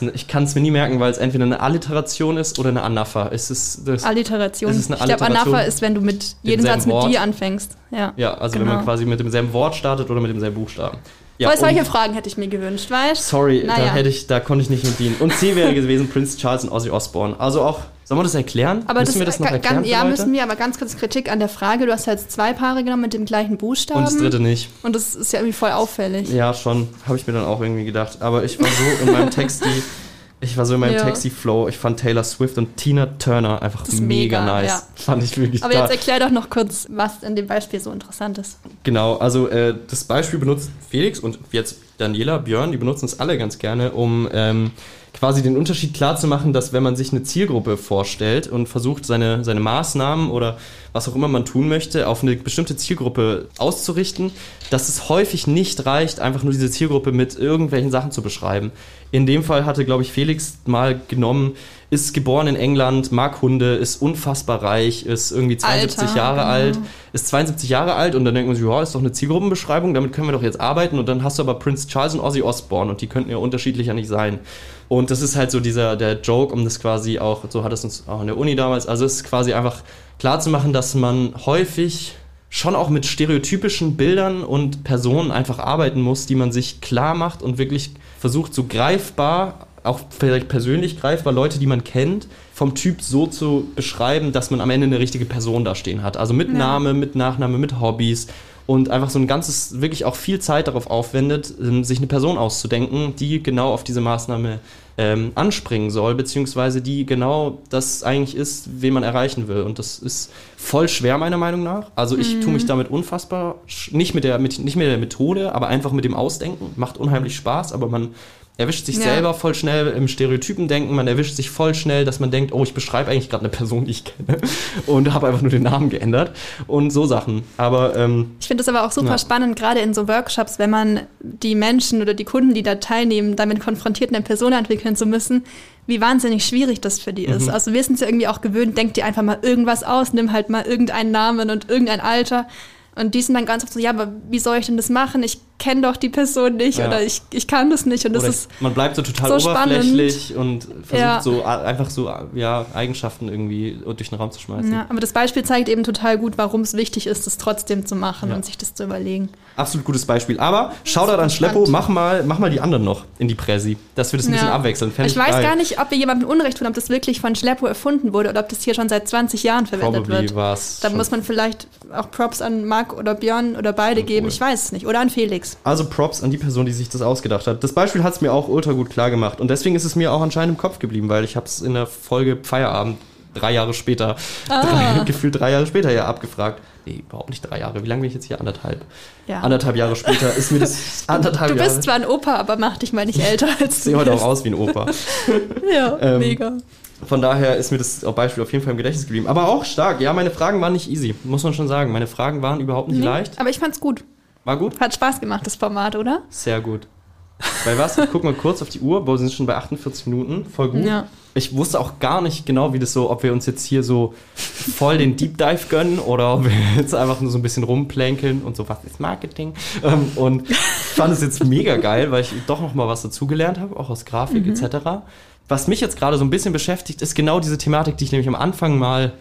Speaker 2: Eine, ich kann es mir nie merken, weil es entweder eine Alliteration ist oder eine Anapher. Es ist das,
Speaker 1: Alliteration.
Speaker 2: Es ist eine
Speaker 1: ich glaube,
Speaker 2: Alliteration.
Speaker 1: Anapher ist, wenn du mit jedem Satz mit
Speaker 2: Wort.
Speaker 1: die anfängst. Ja.
Speaker 2: ja, also wenn
Speaker 1: genau.
Speaker 2: man quasi mit demselben Wort startet oder mit demselben Buchstaben. Ja, und-
Speaker 1: solche Fragen hätte ich mir gewünscht, weißt
Speaker 2: Sorry, da
Speaker 1: Naja.
Speaker 2: hätte ich, da konnte ich nicht mit dienen. Und C wäre gewesen Prince Charles und Ozzy Osbourne. Also auch, sollen wir das erklären?
Speaker 1: Aber
Speaker 2: müssen wir das noch erklären?
Speaker 1: ganz, Ja, müssen wir, aber ganz kurz Kritik an der Frage. Du hast jetzt zwei Paare genommen mit dem gleichen Buchstaben.
Speaker 2: Und das dritte nicht.
Speaker 1: Und das ist ja irgendwie voll auffällig.
Speaker 2: Ja, schon, habe ich mir dann auch irgendwie gedacht. Aber ich war so in meinem <laughs> Texti, ich war so in meinem
Speaker 1: Ja.
Speaker 2: Texti-Flow. Ich fand Taylor Swift und Tina Turner einfach mega,
Speaker 1: mega,
Speaker 2: nice.
Speaker 1: ja.
Speaker 2: Fand ich wirklich
Speaker 1: Aber
Speaker 2: da.
Speaker 1: jetzt erklär doch noch kurz, was in dem Beispiel so interessant ist.
Speaker 2: Genau, also äh, das Beispiel benutzt Felix und jetzt Daniela, Björn, die benutzen es alle ganz gerne, um ähm, quasi den Unterschied klar zu machen, dass wenn man sich eine Zielgruppe vorstellt und versucht, seine, seine Maßnahmen oder was auch immer man tun möchte, auf eine bestimmte Zielgruppe auszurichten, dass es häufig nicht reicht, einfach nur diese Zielgruppe mit irgendwelchen Sachen zu beschreiben. In dem Fall hatte, glaube ich, Felix mal genommen, ist geboren in England, mag Hunde, ist unfassbar reich, ist irgendwie 72 Alter, Jahre genau. alt, ist 72 Jahre alt und dann denkt man sich, ja, ist doch eine Zielgruppenbeschreibung, damit können wir doch jetzt arbeiten und dann hast du aber Prince Charles und Ozzy Osbourne und die könnten ja unterschiedlicher nicht sein. Und das ist halt so dieser, der Joke, um das quasi auch, so hat es uns auch in der Uni damals, also es ist quasi einfach klar zu machen, dass man häufig schon auch mit stereotypischen Bildern und Personen einfach arbeiten muss, die man sich klar macht und wirklich versucht, so greifbar auch vielleicht persönlich greifbar, Leute, die man kennt, vom Typ so zu beschreiben, dass man am Ende eine richtige Person da stehen hat. Also mit ja. Name, mit Nachname, mit Hobbys und einfach so ein ganzes, wirklich auch viel Zeit darauf aufwendet, ähm, sich eine Person auszudenken, die genau auf diese Maßnahme ähm, anspringen soll, beziehungsweise die genau das eigentlich ist, wen man erreichen will. Und das ist voll schwer, meiner Meinung nach. Also ich mhm. tue mich damit unfassbar, nicht mit, der, mit, nicht mit der Methode, aber einfach mit dem Ausdenken. Macht unheimlich Spaß, aber man erwischt sich ja. selber voll schnell im Stereotypen-Denken, man erwischt sich voll schnell, dass man denkt, oh, ich beschreibe eigentlich gerade eine Person, die ich kenne <laughs> und habe einfach nur den Namen geändert und so Sachen. Aber ähm,
Speaker 1: ich finde das aber auch super ja. spannend, gerade in so Workshops, wenn man die Menschen oder die Kunden, die da teilnehmen, damit konfrontiert, eine Person entwickeln zu müssen, wie wahnsinnig schwierig das für die ist. Mhm. Also wir sind es ja irgendwie auch gewöhnt, denkt dir einfach mal irgendwas aus, nimm halt mal irgendeinen Namen und irgendein Alter und die sind dann ganz oft so, ja, aber wie soll ich denn das machen? Ich kenne doch die Person nicht ja. oder ich, ich kann das nicht. Und das ist
Speaker 2: man bleibt so total so oberflächlich spannend. und versucht ja. so einfach so ja, Eigenschaften irgendwie durch den Raum zu schmeißen. Ja,
Speaker 1: aber das Beispiel zeigt eben total gut, warum es wichtig ist, das trotzdem zu machen und sich das zu überlegen.
Speaker 2: Absolut gutes Beispiel. Aber schau da an Schleppo, mach mal, mach mal die anderen noch in die Präsi, dass wir das ein bisschen abwechseln.
Speaker 1: Fänd ich, ich weiß gar nicht, ob wir jemandem Unrecht tun, ob das wirklich von Schleppo erfunden wurde oder ob das hier schon seit 20 Jahren verwendet Probably wird. Da muss man vielleicht auch Props an Marc oder Björn oder beide geben, ich weiß es nicht. Oder an Felix.
Speaker 2: Also Props an die Person, die sich das ausgedacht hat. Das Beispiel hat es mir auch ultra gut klar gemacht und deswegen ist es mir auch anscheinend im Kopf geblieben, weil ich habe es in der Folge Feierabend drei Jahre später, ah. <laughs> drei, gefühlt drei Jahre später ja abgefragt. Nee, überhaupt nicht drei Jahre. Wie lange bin ich jetzt hier? Anderthalb. Ja. Anderthalb Jahre später ist mir das <laughs> anderthalb
Speaker 1: Du bist Jahre. zwar ein Opa, aber mach dich mal nicht älter als du. Ich
Speaker 2: sehe heute auch aus wie ein Opa. <laughs>
Speaker 1: ja, ähm, mega.
Speaker 2: Von daher ist mir das Beispiel auf jeden Fall im Gedächtnis geblieben. Aber auch stark. Ja, meine Fragen waren nicht easy, muss man schon sagen. Meine Fragen waren überhaupt nicht nee, leicht.
Speaker 1: Aber ich fand's gut.
Speaker 2: War gut?
Speaker 1: Hat Spaß gemacht, das Format, oder?
Speaker 2: Sehr gut. Bei was? Ich guck mal kurz auf die Uhr. Boah, wir sind schon bei 48 Minuten. Voll gut. Ja. Ich wusste auch gar nicht genau, wie das so, ob wir uns jetzt hier so voll den Deep Dive gönnen oder ob wir jetzt einfach nur so ein bisschen rumplänkeln und so, was ist Marketing? Ähm, und ich fand es jetzt mega geil, weil ich doch noch mal was dazugelernt habe, auch aus Grafik mhm. etc. Was mich jetzt gerade so ein bisschen beschäftigt, ist genau diese Thematik, die ich nämlich am Anfang mal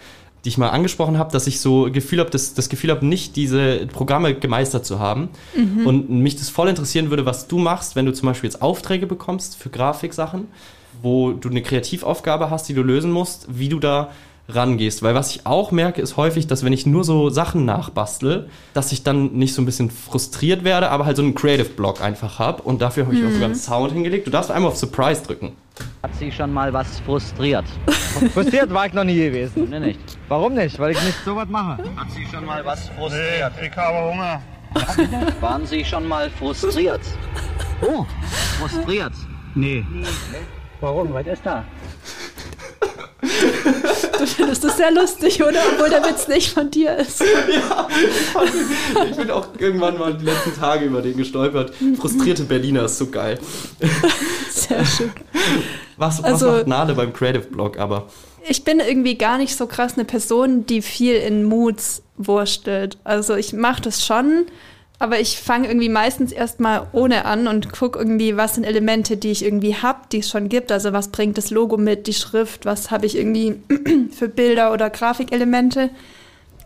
Speaker 2: die ich mal angesprochen habe, dass ich so Gefühl habe, das, das Gefühl habe, nicht diese Programme gemeistert zu haben. Mhm. Und mich das voll interessieren würde, was du machst, wenn du zum Beispiel jetzt Aufträge bekommst für Grafiksachen, wo du eine Kreativaufgabe hast, die du lösen musst, wie du da rangehst. Weil was ich auch merke, ist häufig, dass wenn ich nur so Sachen nachbastel, dass ich dann nicht so ein bisschen frustriert werde, aber halt so einen Creative Block einfach habe. Und dafür habe ich mhm. auch sogar einen Sound hingelegt. Du darfst einmal auf Surprise drücken.
Speaker 3: Sie schon mal was frustriert? <laughs>
Speaker 4: frustriert war ich noch nie gewesen.
Speaker 3: Nee, nicht.
Speaker 4: Warum nicht? Weil ich nicht so was mache.
Speaker 3: Hat Sie schon mal was frustriert?
Speaker 4: Nee, ich habe Hunger.
Speaker 3: Waren Sie schon mal frustriert?
Speaker 4: Oh, frustriert? Nee. nee.
Speaker 3: Warum? Was ist da?
Speaker 1: Du findest das sehr lustig, oder? Obwohl der Witz nicht von dir ist. <laughs> Ja,
Speaker 2: ich bin auch irgendwann mal die letzten Tage über den gestolpert. Frustrierte Berliner ist so geil.
Speaker 1: Sehr <laughs> schön.
Speaker 2: Was, was also, macht Nade beim Creative Blog aber?
Speaker 1: Ich bin irgendwie gar nicht so krass eine Person, die viel in Moods wurstelt. Also ich mache das schon, aber ich fange irgendwie meistens erstmal ohne an und gucke irgendwie, was sind Elemente, die ich irgendwie habe, die es schon gibt. Also was bringt das Logo mit, die Schrift, was habe ich irgendwie <clears throat> für Bilder oder Grafikelemente.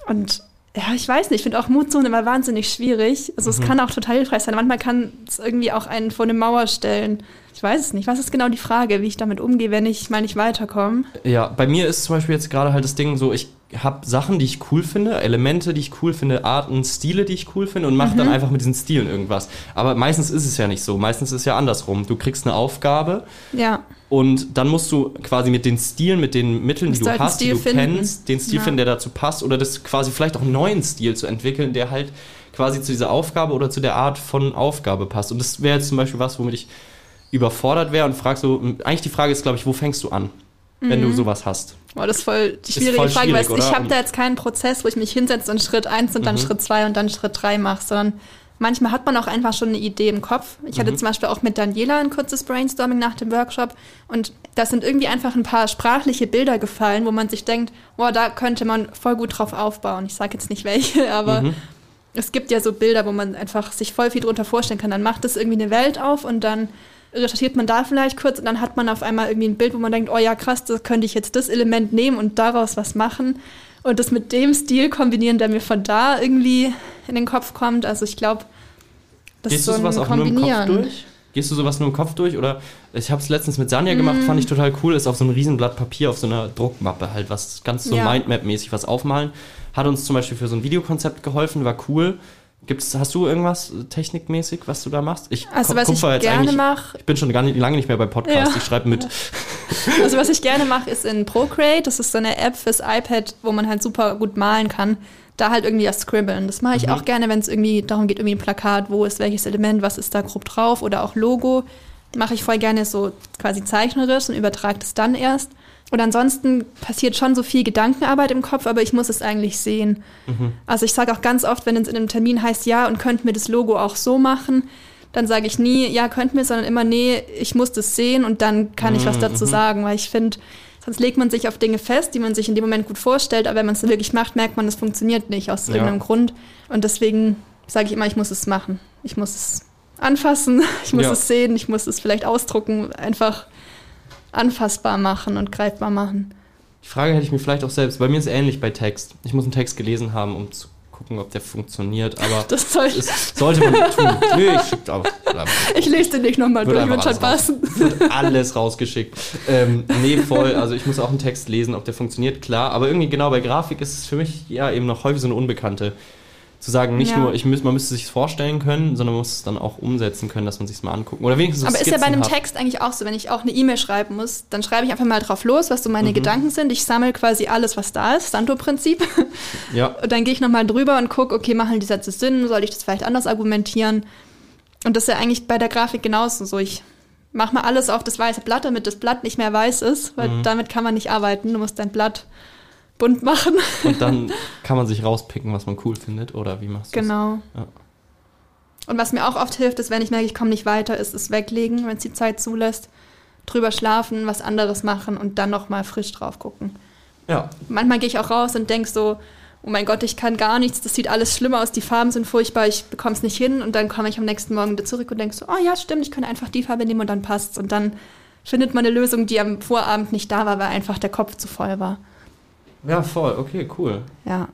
Speaker 1: Und ja, ich weiß nicht, ich finde auch Mutzonen immer wahnsinnig schwierig. Also mhm. es kann auch total hilfreich sein. Manchmal kann es irgendwie auch einen vor eine Mauer stellen. Ich weiß es nicht. Was ist genau die Frage, wie ich damit umgehe, wenn ich mal nicht weiterkomme?
Speaker 2: Ja, bei mir ist zum Beispiel jetzt gerade halt das Ding so, ich habe Sachen, die ich cool finde, Elemente, die ich cool finde, Arten, Stile, die ich cool finde und mache
Speaker 1: Mhm.
Speaker 2: dann einfach mit diesen Stilen irgendwas. Aber meistens ist es ja nicht so. Meistens ist es ja andersrum. Du kriegst eine Aufgabe
Speaker 1: Ja.
Speaker 2: und dann musst du quasi mit den Stilen, mit den Mitteln, die
Speaker 1: du halt
Speaker 2: hast, die du
Speaker 1: finden.
Speaker 2: kennst, den Stil
Speaker 1: Ja.
Speaker 2: finden, der dazu passt oder das quasi vielleicht auch einen neuen Stil zu entwickeln, der halt quasi zu dieser Aufgabe oder zu der Art von Aufgabe passt. Und das wäre jetzt zum Beispiel was, womit ich überfordert wäre und frag so, eigentlich die Frage ist, glaube ich, wo fängst du an, wenn du sowas hast?
Speaker 1: Boah, das ist voll die schwierige
Speaker 2: voll
Speaker 1: Frage, weil ich habe da jetzt keinen Prozess, wo ich mich hinsetze und Schritt 1 und dann
Speaker 2: Mhm.
Speaker 1: Schritt 2 und dann Schritt 3 mache, sondern manchmal hat man auch einfach schon eine Idee im Kopf. Ich
Speaker 2: Mhm.
Speaker 1: hatte zum Beispiel auch mit Daniela ein kurzes Brainstorming nach dem Workshop und da sind irgendwie einfach ein paar sprachliche Bilder gefallen, wo man sich denkt, boah, da könnte man voll gut drauf aufbauen. Ich sage jetzt nicht welche, <laughs> aber
Speaker 2: Mhm.
Speaker 1: es gibt ja so Bilder, wo man einfach sich voll viel drunter vorstellen kann. Dann macht es irgendwie eine Welt auf und dann recherchiert man da vielleicht kurz und dann hat man auf einmal irgendwie ein Bild, wo man denkt, oh ja, krass, da könnte ich jetzt das Element nehmen und daraus was machen und das mit dem Stil kombinieren, der mir von da irgendwie in den Kopf kommt. Also ich glaube, das
Speaker 2: Gehst
Speaker 1: ist so
Speaker 2: du
Speaker 1: ein
Speaker 2: sowas auch nur im Kopf durch? Gehst du sowas nur im Kopf durch? Oder ich habe es letztens mit Sanja gemacht, fand ich
Speaker 1: Mm.
Speaker 2: total cool. Ist auf so einem Riesenblatt Papier, auf so einer Druckmappe halt, was ganz so
Speaker 1: Ja.
Speaker 2: Mindmap-mäßig was aufmalen. Hat uns zum Beispiel für so ein Videokonzept geholfen, war cool. Gibt's, hast du irgendwas technikmäßig, was du da machst? Ich
Speaker 1: Also was ich gerne mache,
Speaker 2: Ich bin schon gar nicht, lange nicht mehr bei Podcasts.
Speaker 1: Ja.
Speaker 2: Ich schreibe mit. <laughs>
Speaker 1: Also was ich gerne mache, ist in Procreate. Das ist so eine App fürs iPad, wo man halt super gut malen kann. Da halt irgendwie das Scribbeln. Das mache ich
Speaker 2: Mhm.
Speaker 1: auch gerne, wenn es irgendwie darum geht, irgendwie ein Plakat, wo ist welches Element, was ist da grob drauf oder auch Logo. Mache ich voll gerne so quasi zeichnerisch und übertrage das dann erst. Und ansonsten passiert schon so viel Gedankenarbeit im Kopf, aber ich muss es eigentlich sehen.
Speaker 2: Mhm.
Speaker 1: Also ich sage auch ganz oft, wenn es in einem Termin heißt, ja, und könnten wir das Logo auch so machen, dann sage ich nie, ja, könnten wir, sondern immer, nee, ich muss das sehen und dann kann ich was dazu sagen, weil ich finde, sonst legt man sich auf Dinge fest, die man sich in dem Moment gut vorstellt, aber wenn man es wirklich macht, merkt man, das funktioniert nicht aus
Speaker 2: Ja.
Speaker 1: irgendeinem Grund. Und deswegen sage ich immer, ich muss es machen. Ich muss es anfassen, <laughs> ich muss
Speaker 2: Ja.
Speaker 1: es sehen, ich muss es vielleicht ausdrucken, einfach anfassbar machen und greifbar machen.
Speaker 2: Die Frage hätte ich mir vielleicht auch selbst. Bei mir ist es ähnlich bei Text. Ich muss einen Text gelesen haben, um zu gucken, ob der funktioniert. Aber <laughs>
Speaker 1: Das
Speaker 2: es sollte man tun. Nö, ich schicke auch.
Speaker 1: ich lese den nicht nochmal durch, wird schon
Speaker 2: alles
Speaker 1: passen.
Speaker 2: Wird <laughs> alles rausgeschickt. Ähm, nee, voll. Also ich muss auch einen Text lesen, ob der funktioniert, klar. Aber irgendwie genau bei Grafik ist es für mich ja eben noch häufig so eine Unbekannte. Zu sagen, nicht
Speaker 1: Ja.
Speaker 2: nur, ich müß, man müsste sich vorstellen können, sondern man muss es dann auch umsetzen können, dass man sich mal angucken. Oder wenigstens so
Speaker 1: Aber ist ja bei einem
Speaker 2: skizzenhaft.
Speaker 1: Text eigentlich auch so, wenn ich auch eine E-Mail schreiben muss, dann schreibe ich einfach mal drauf los, was so
Speaker 2: Mhm.
Speaker 1: meine Gedanken sind. Ich sammle quasi alles, was da ist, Santo-Prinzip.
Speaker 2: Ja, <laughs>
Speaker 1: Und dann gehe ich nochmal drüber und gucke, okay, machen die Sätze Sinn? Soll ich das vielleicht anders argumentieren? Und das ist ja eigentlich bei der Grafik genauso so. Ich mache mal alles auf das weiße Blatt, damit das Blatt nicht mehr weiß ist, weil
Speaker 2: Mhm.
Speaker 1: damit kann man nicht arbeiten. Du musst dein Blatt bunt machen.
Speaker 2: und dann <laughs> kann man sich rauspicken, was man cool findet. Oder wie machst du
Speaker 1: genau.
Speaker 2: Ja.
Speaker 1: Und was mir auch oft hilft, ist, wenn ich merke, ich komme nicht weiter, ist es weglegen, wenn es die Zeit zulässt. Drüber schlafen, was anderes machen und dann nochmal frisch drauf gucken.
Speaker 2: Ja,
Speaker 1: Manchmal gehe ich auch raus und denke so, oh mein Gott, ich kann gar nichts, das sieht alles schlimmer aus, die Farben sind furchtbar, ich bekomme es nicht hin. Und dann komme ich am nächsten Morgen wieder zurück und denke so, oh ja, stimmt, ich könnte einfach die Farbe nehmen und dann passt's. Und dann findet man eine Lösung, die am Vorabend nicht da war, weil einfach der Kopf zu voll war.
Speaker 2: Ja, voll. Okay, cool.
Speaker 1: Ja.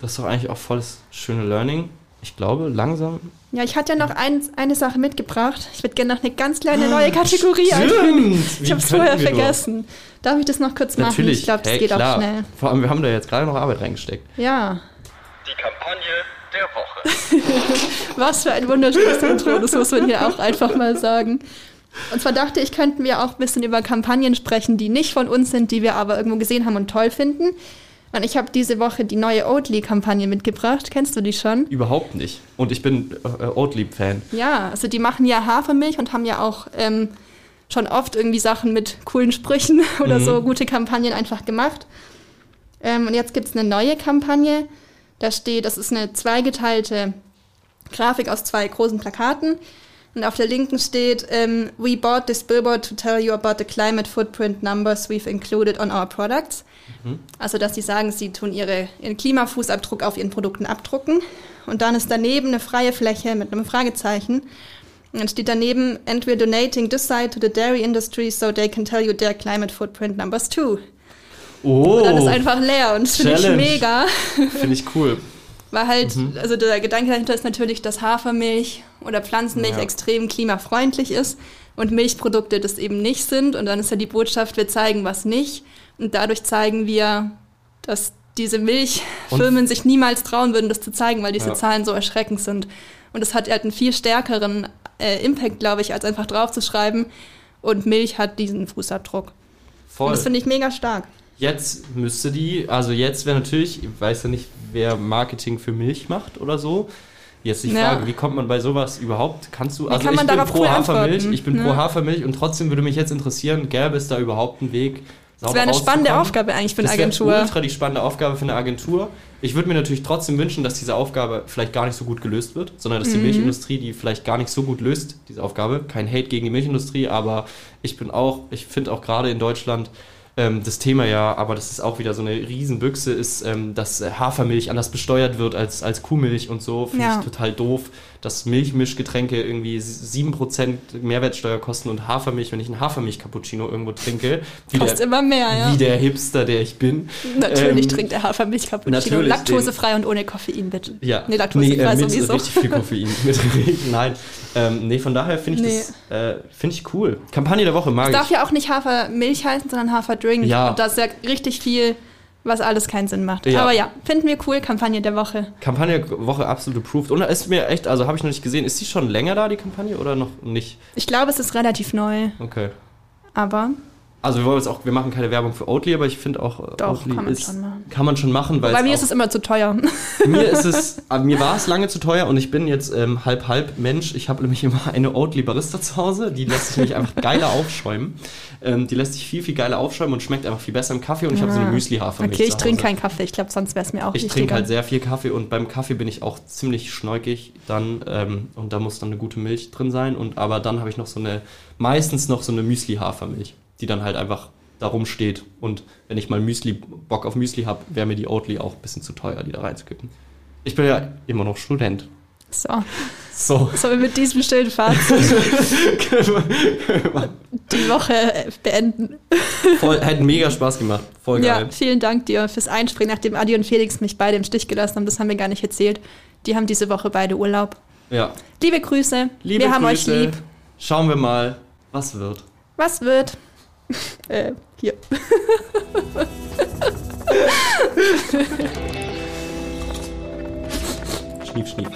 Speaker 2: Das ist doch eigentlich auch volles schöne Learning. Ich glaube, langsam.
Speaker 1: Ja, ich hatte ja noch ein, eine Sache mitgebracht. Ich würde gerne noch eine ganz kleine neue Kategorie einfügen.
Speaker 2: Ah, Stimmt!
Speaker 1: Ich habe es vorher vergessen. Darf ich das noch kurz machen?
Speaker 2: Natürlich.
Speaker 1: Ich glaube, das
Speaker 2: hey,
Speaker 1: geht
Speaker 2: klar.
Speaker 1: auch schnell.
Speaker 2: Vor allem, wir haben da jetzt gerade noch Arbeit reingesteckt.
Speaker 1: Ja.
Speaker 3: Die Kampagne der Woche. <laughs>
Speaker 1: Was für ein wunderschönes Intro, das muss man hier auch einfach mal sagen. Und zwar dachte ich, könnten wir auch ein bisschen über Kampagnen sprechen, die nicht von uns sind, die wir aber irgendwo gesehen haben und toll finden. Und ich habe diese Woche die neue Oatly-Kampagne mitgebracht. Kennst du die schon?
Speaker 2: Überhaupt nicht. Und ich bin äh, Oatly-Fan.
Speaker 1: Ja, also die machen ja Hafermilch und haben ja auch ähm, schon oft irgendwie Sachen mit coolen Sprüchen <laughs> oder
Speaker 2: Mhm.
Speaker 1: so gute Kampagnen einfach gemacht. Ähm, und jetzt gibt's eine neue Kampagne. Da steht, das ist eine zweigeteilte Grafik aus zwei großen Plakaten. Und auf der linken steht, ähm, We bought this billboard to tell you about the climate footprint numbers we've included on our products. Also, dass sie sagen, sie tun ihre, ihren Klimafußabdruck auf ihren Produkten abdrucken. Und dann ist daneben eine freie Fläche mit einem Fragezeichen. Und dann steht daneben, and we're donating this site to the dairy industry so they can tell you their climate footprint numbers too.
Speaker 2: Oh,
Speaker 1: Und dann ist einfach leer und das finde ich mega.
Speaker 2: finde ich cool.
Speaker 1: Weil halt, also der Gedanke dahinter ist natürlich, dass Hafermilch oder Pflanzenmilch
Speaker 2: Ja.
Speaker 1: extrem klimafreundlich ist und Milchprodukte das eben nicht sind. Und dann ist ja die Botschaft, wir zeigen was nicht. Und dadurch zeigen wir, dass diese Milchfirmen sich niemals trauen würden, das zu zeigen, weil diese
Speaker 2: Ja.
Speaker 1: Zahlen so erschreckend sind. Und es hat halt einen viel stärkeren äh, Impact, glaube ich, als einfach draufzuschreiben. Und Milch hat diesen Fußabdruck. Und
Speaker 2: Voll.
Speaker 1: das finde ich mega stark.
Speaker 2: Jetzt müsste die, also jetzt wäre natürlich, ich weiß ja nicht, wer Marketing für Milch macht oder so. Jetzt die
Speaker 1: Ja.
Speaker 2: Frage, wie kommt man bei sowas überhaupt? Kannst du, also
Speaker 1: kann man
Speaker 2: ich bin pro
Speaker 1: cool
Speaker 2: Hafermilch, ich bin pro
Speaker 1: Ja.
Speaker 2: Hafermilch und trotzdem würde mich jetzt interessieren, gäbe es da überhaupt einen Weg,
Speaker 1: Das wäre eine spannende? Aufgabe eigentlich für eine
Speaker 2: Das wäre
Speaker 1: Agentur.
Speaker 2: ultra die spannende Aufgabe für eine Agentur. Ich würde mir natürlich trotzdem wünschen, dass diese Aufgabe vielleicht gar nicht so gut gelöst wird, sondern dass die
Speaker 1: Mhm.
Speaker 2: Milchindustrie die vielleicht gar nicht so gut löst, diese Aufgabe. Kein Hate gegen die Milchindustrie, aber ich bin auch, ich finde auch gerade in Deutschland ähm, das Thema ja, aber das ist auch wieder so eine Riesenbüchse, ist, ähm, dass äh, Hafermilch anders besteuert wird als, als Kuhmilch und so. Finde
Speaker 1: Ja.
Speaker 2: ich total doof, dass Milchmischgetränke irgendwie 7% Mehrwertsteuer kosten und Hafermilch, wenn ich einen Hafermilch-Cappuccino irgendwo trinke, wie
Speaker 1: Kostet
Speaker 2: der,
Speaker 1: immer mehr, ja.
Speaker 2: wie der Hipster, der ich bin.
Speaker 1: Natürlich
Speaker 2: Ähm,
Speaker 1: trinkt er Hafermilch Cappuccino.
Speaker 2: natürlich,
Speaker 1: Laktosefrei und ohne Koffein, bitte.
Speaker 2: Ja.
Speaker 1: Nee, laktosefrei
Speaker 2: äh, mit
Speaker 1: sowieso.
Speaker 2: richtig viel Koffein. <laughs> mit, Nein. Ähm, nee, von daher finde ich
Speaker 1: Nee.
Speaker 2: das äh, finde ich cool. Kampagne der Woche mag
Speaker 1: Es
Speaker 2: ich.
Speaker 1: darf ja auch nicht Hafermilch heißen, sondern Haferdrink.
Speaker 2: Ja.
Speaker 1: Und das ist ja richtig viel, was alles keinen Sinn macht.
Speaker 2: Ja.
Speaker 1: Aber ja, finden wir cool, Kampagne der Woche.
Speaker 2: Kampagne der Woche absolut approved. Und ist mir echt, also habe ich noch nicht gesehen, ist die schon länger da, die Kampagne, oder noch nicht?
Speaker 1: Ich glaube, es ist relativ neu,
Speaker 2: Okay.
Speaker 1: aber
Speaker 2: Also wir wollen jetzt auch, wir machen keine Werbung für Oatly, aber ich finde auch, äh,
Speaker 1: Doch,
Speaker 2: Oatly
Speaker 1: kann man
Speaker 2: ist,
Speaker 1: schon machen.
Speaker 2: kann man schon machen, weil
Speaker 1: bei mir
Speaker 2: auch-
Speaker 1: ist es immer zu teuer. <laughs>
Speaker 2: mir ist es, <laughs> mir war es lange zu teuer und ich bin jetzt ähm, halb halb Mensch. Ich habe nämlich immer eine Oatly Barista zu Hause, die lässt sich nämlich einfach geiler <laughs> aufschäumen. Ähm, die lässt sich viel viel geiler aufschäumen und schmeckt einfach viel besser im Kaffee und ich habe so eine. Müsli Hafermilch.
Speaker 1: Okay, ich trinke keinen Kaffee. Ich glaube, sonst wäre es mir auch
Speaker 2: Ich trinke halt sehr viel Kaffee und beim Kaffee bin ich auch ziemlich schneukig dann ähm, und da muss dann eine gute Milch drin sein und aber dann habe ich noch so eine meistens noch so eine Müsli Hafermilch, die dann halt einfach da rumsteht und wenn ich mal Müsli Bock auf Müsli habe, wäre mir die Oatly auch ein bisschen zu teuer, die da reinzukippen. Ich bin ja immer noch Student.
Speaker 1: So,
Speaker 2: So.
Speaker 1: sollen wir mit diesem schönen Fazit <laughs> die Woche äh, beenden?
Speaker 2: Voll, hat mega Spaß gemacht. Voll geil.
Speaker 1: Ja, vielen Dank dir fürs Einspringen, nachdem Adi und Felix mich beide im Stich gelassen haben. Das haben wir gar nicht erzählt. Die haben diese Woche beide Urlaub.
Speaker 2: Ja.
Speaker 1: Liebe Grüße.
Speaker 2: Liebe
Speaker 1: wir haben
Speaker 2: Grüße.
Speaker 1: euch lieb.
Speaker 2: Schauen wir mal, was wird.
Speaker 1: Was wird? <laughs> äh, hier.
Speaker 2: Schnief, schnief.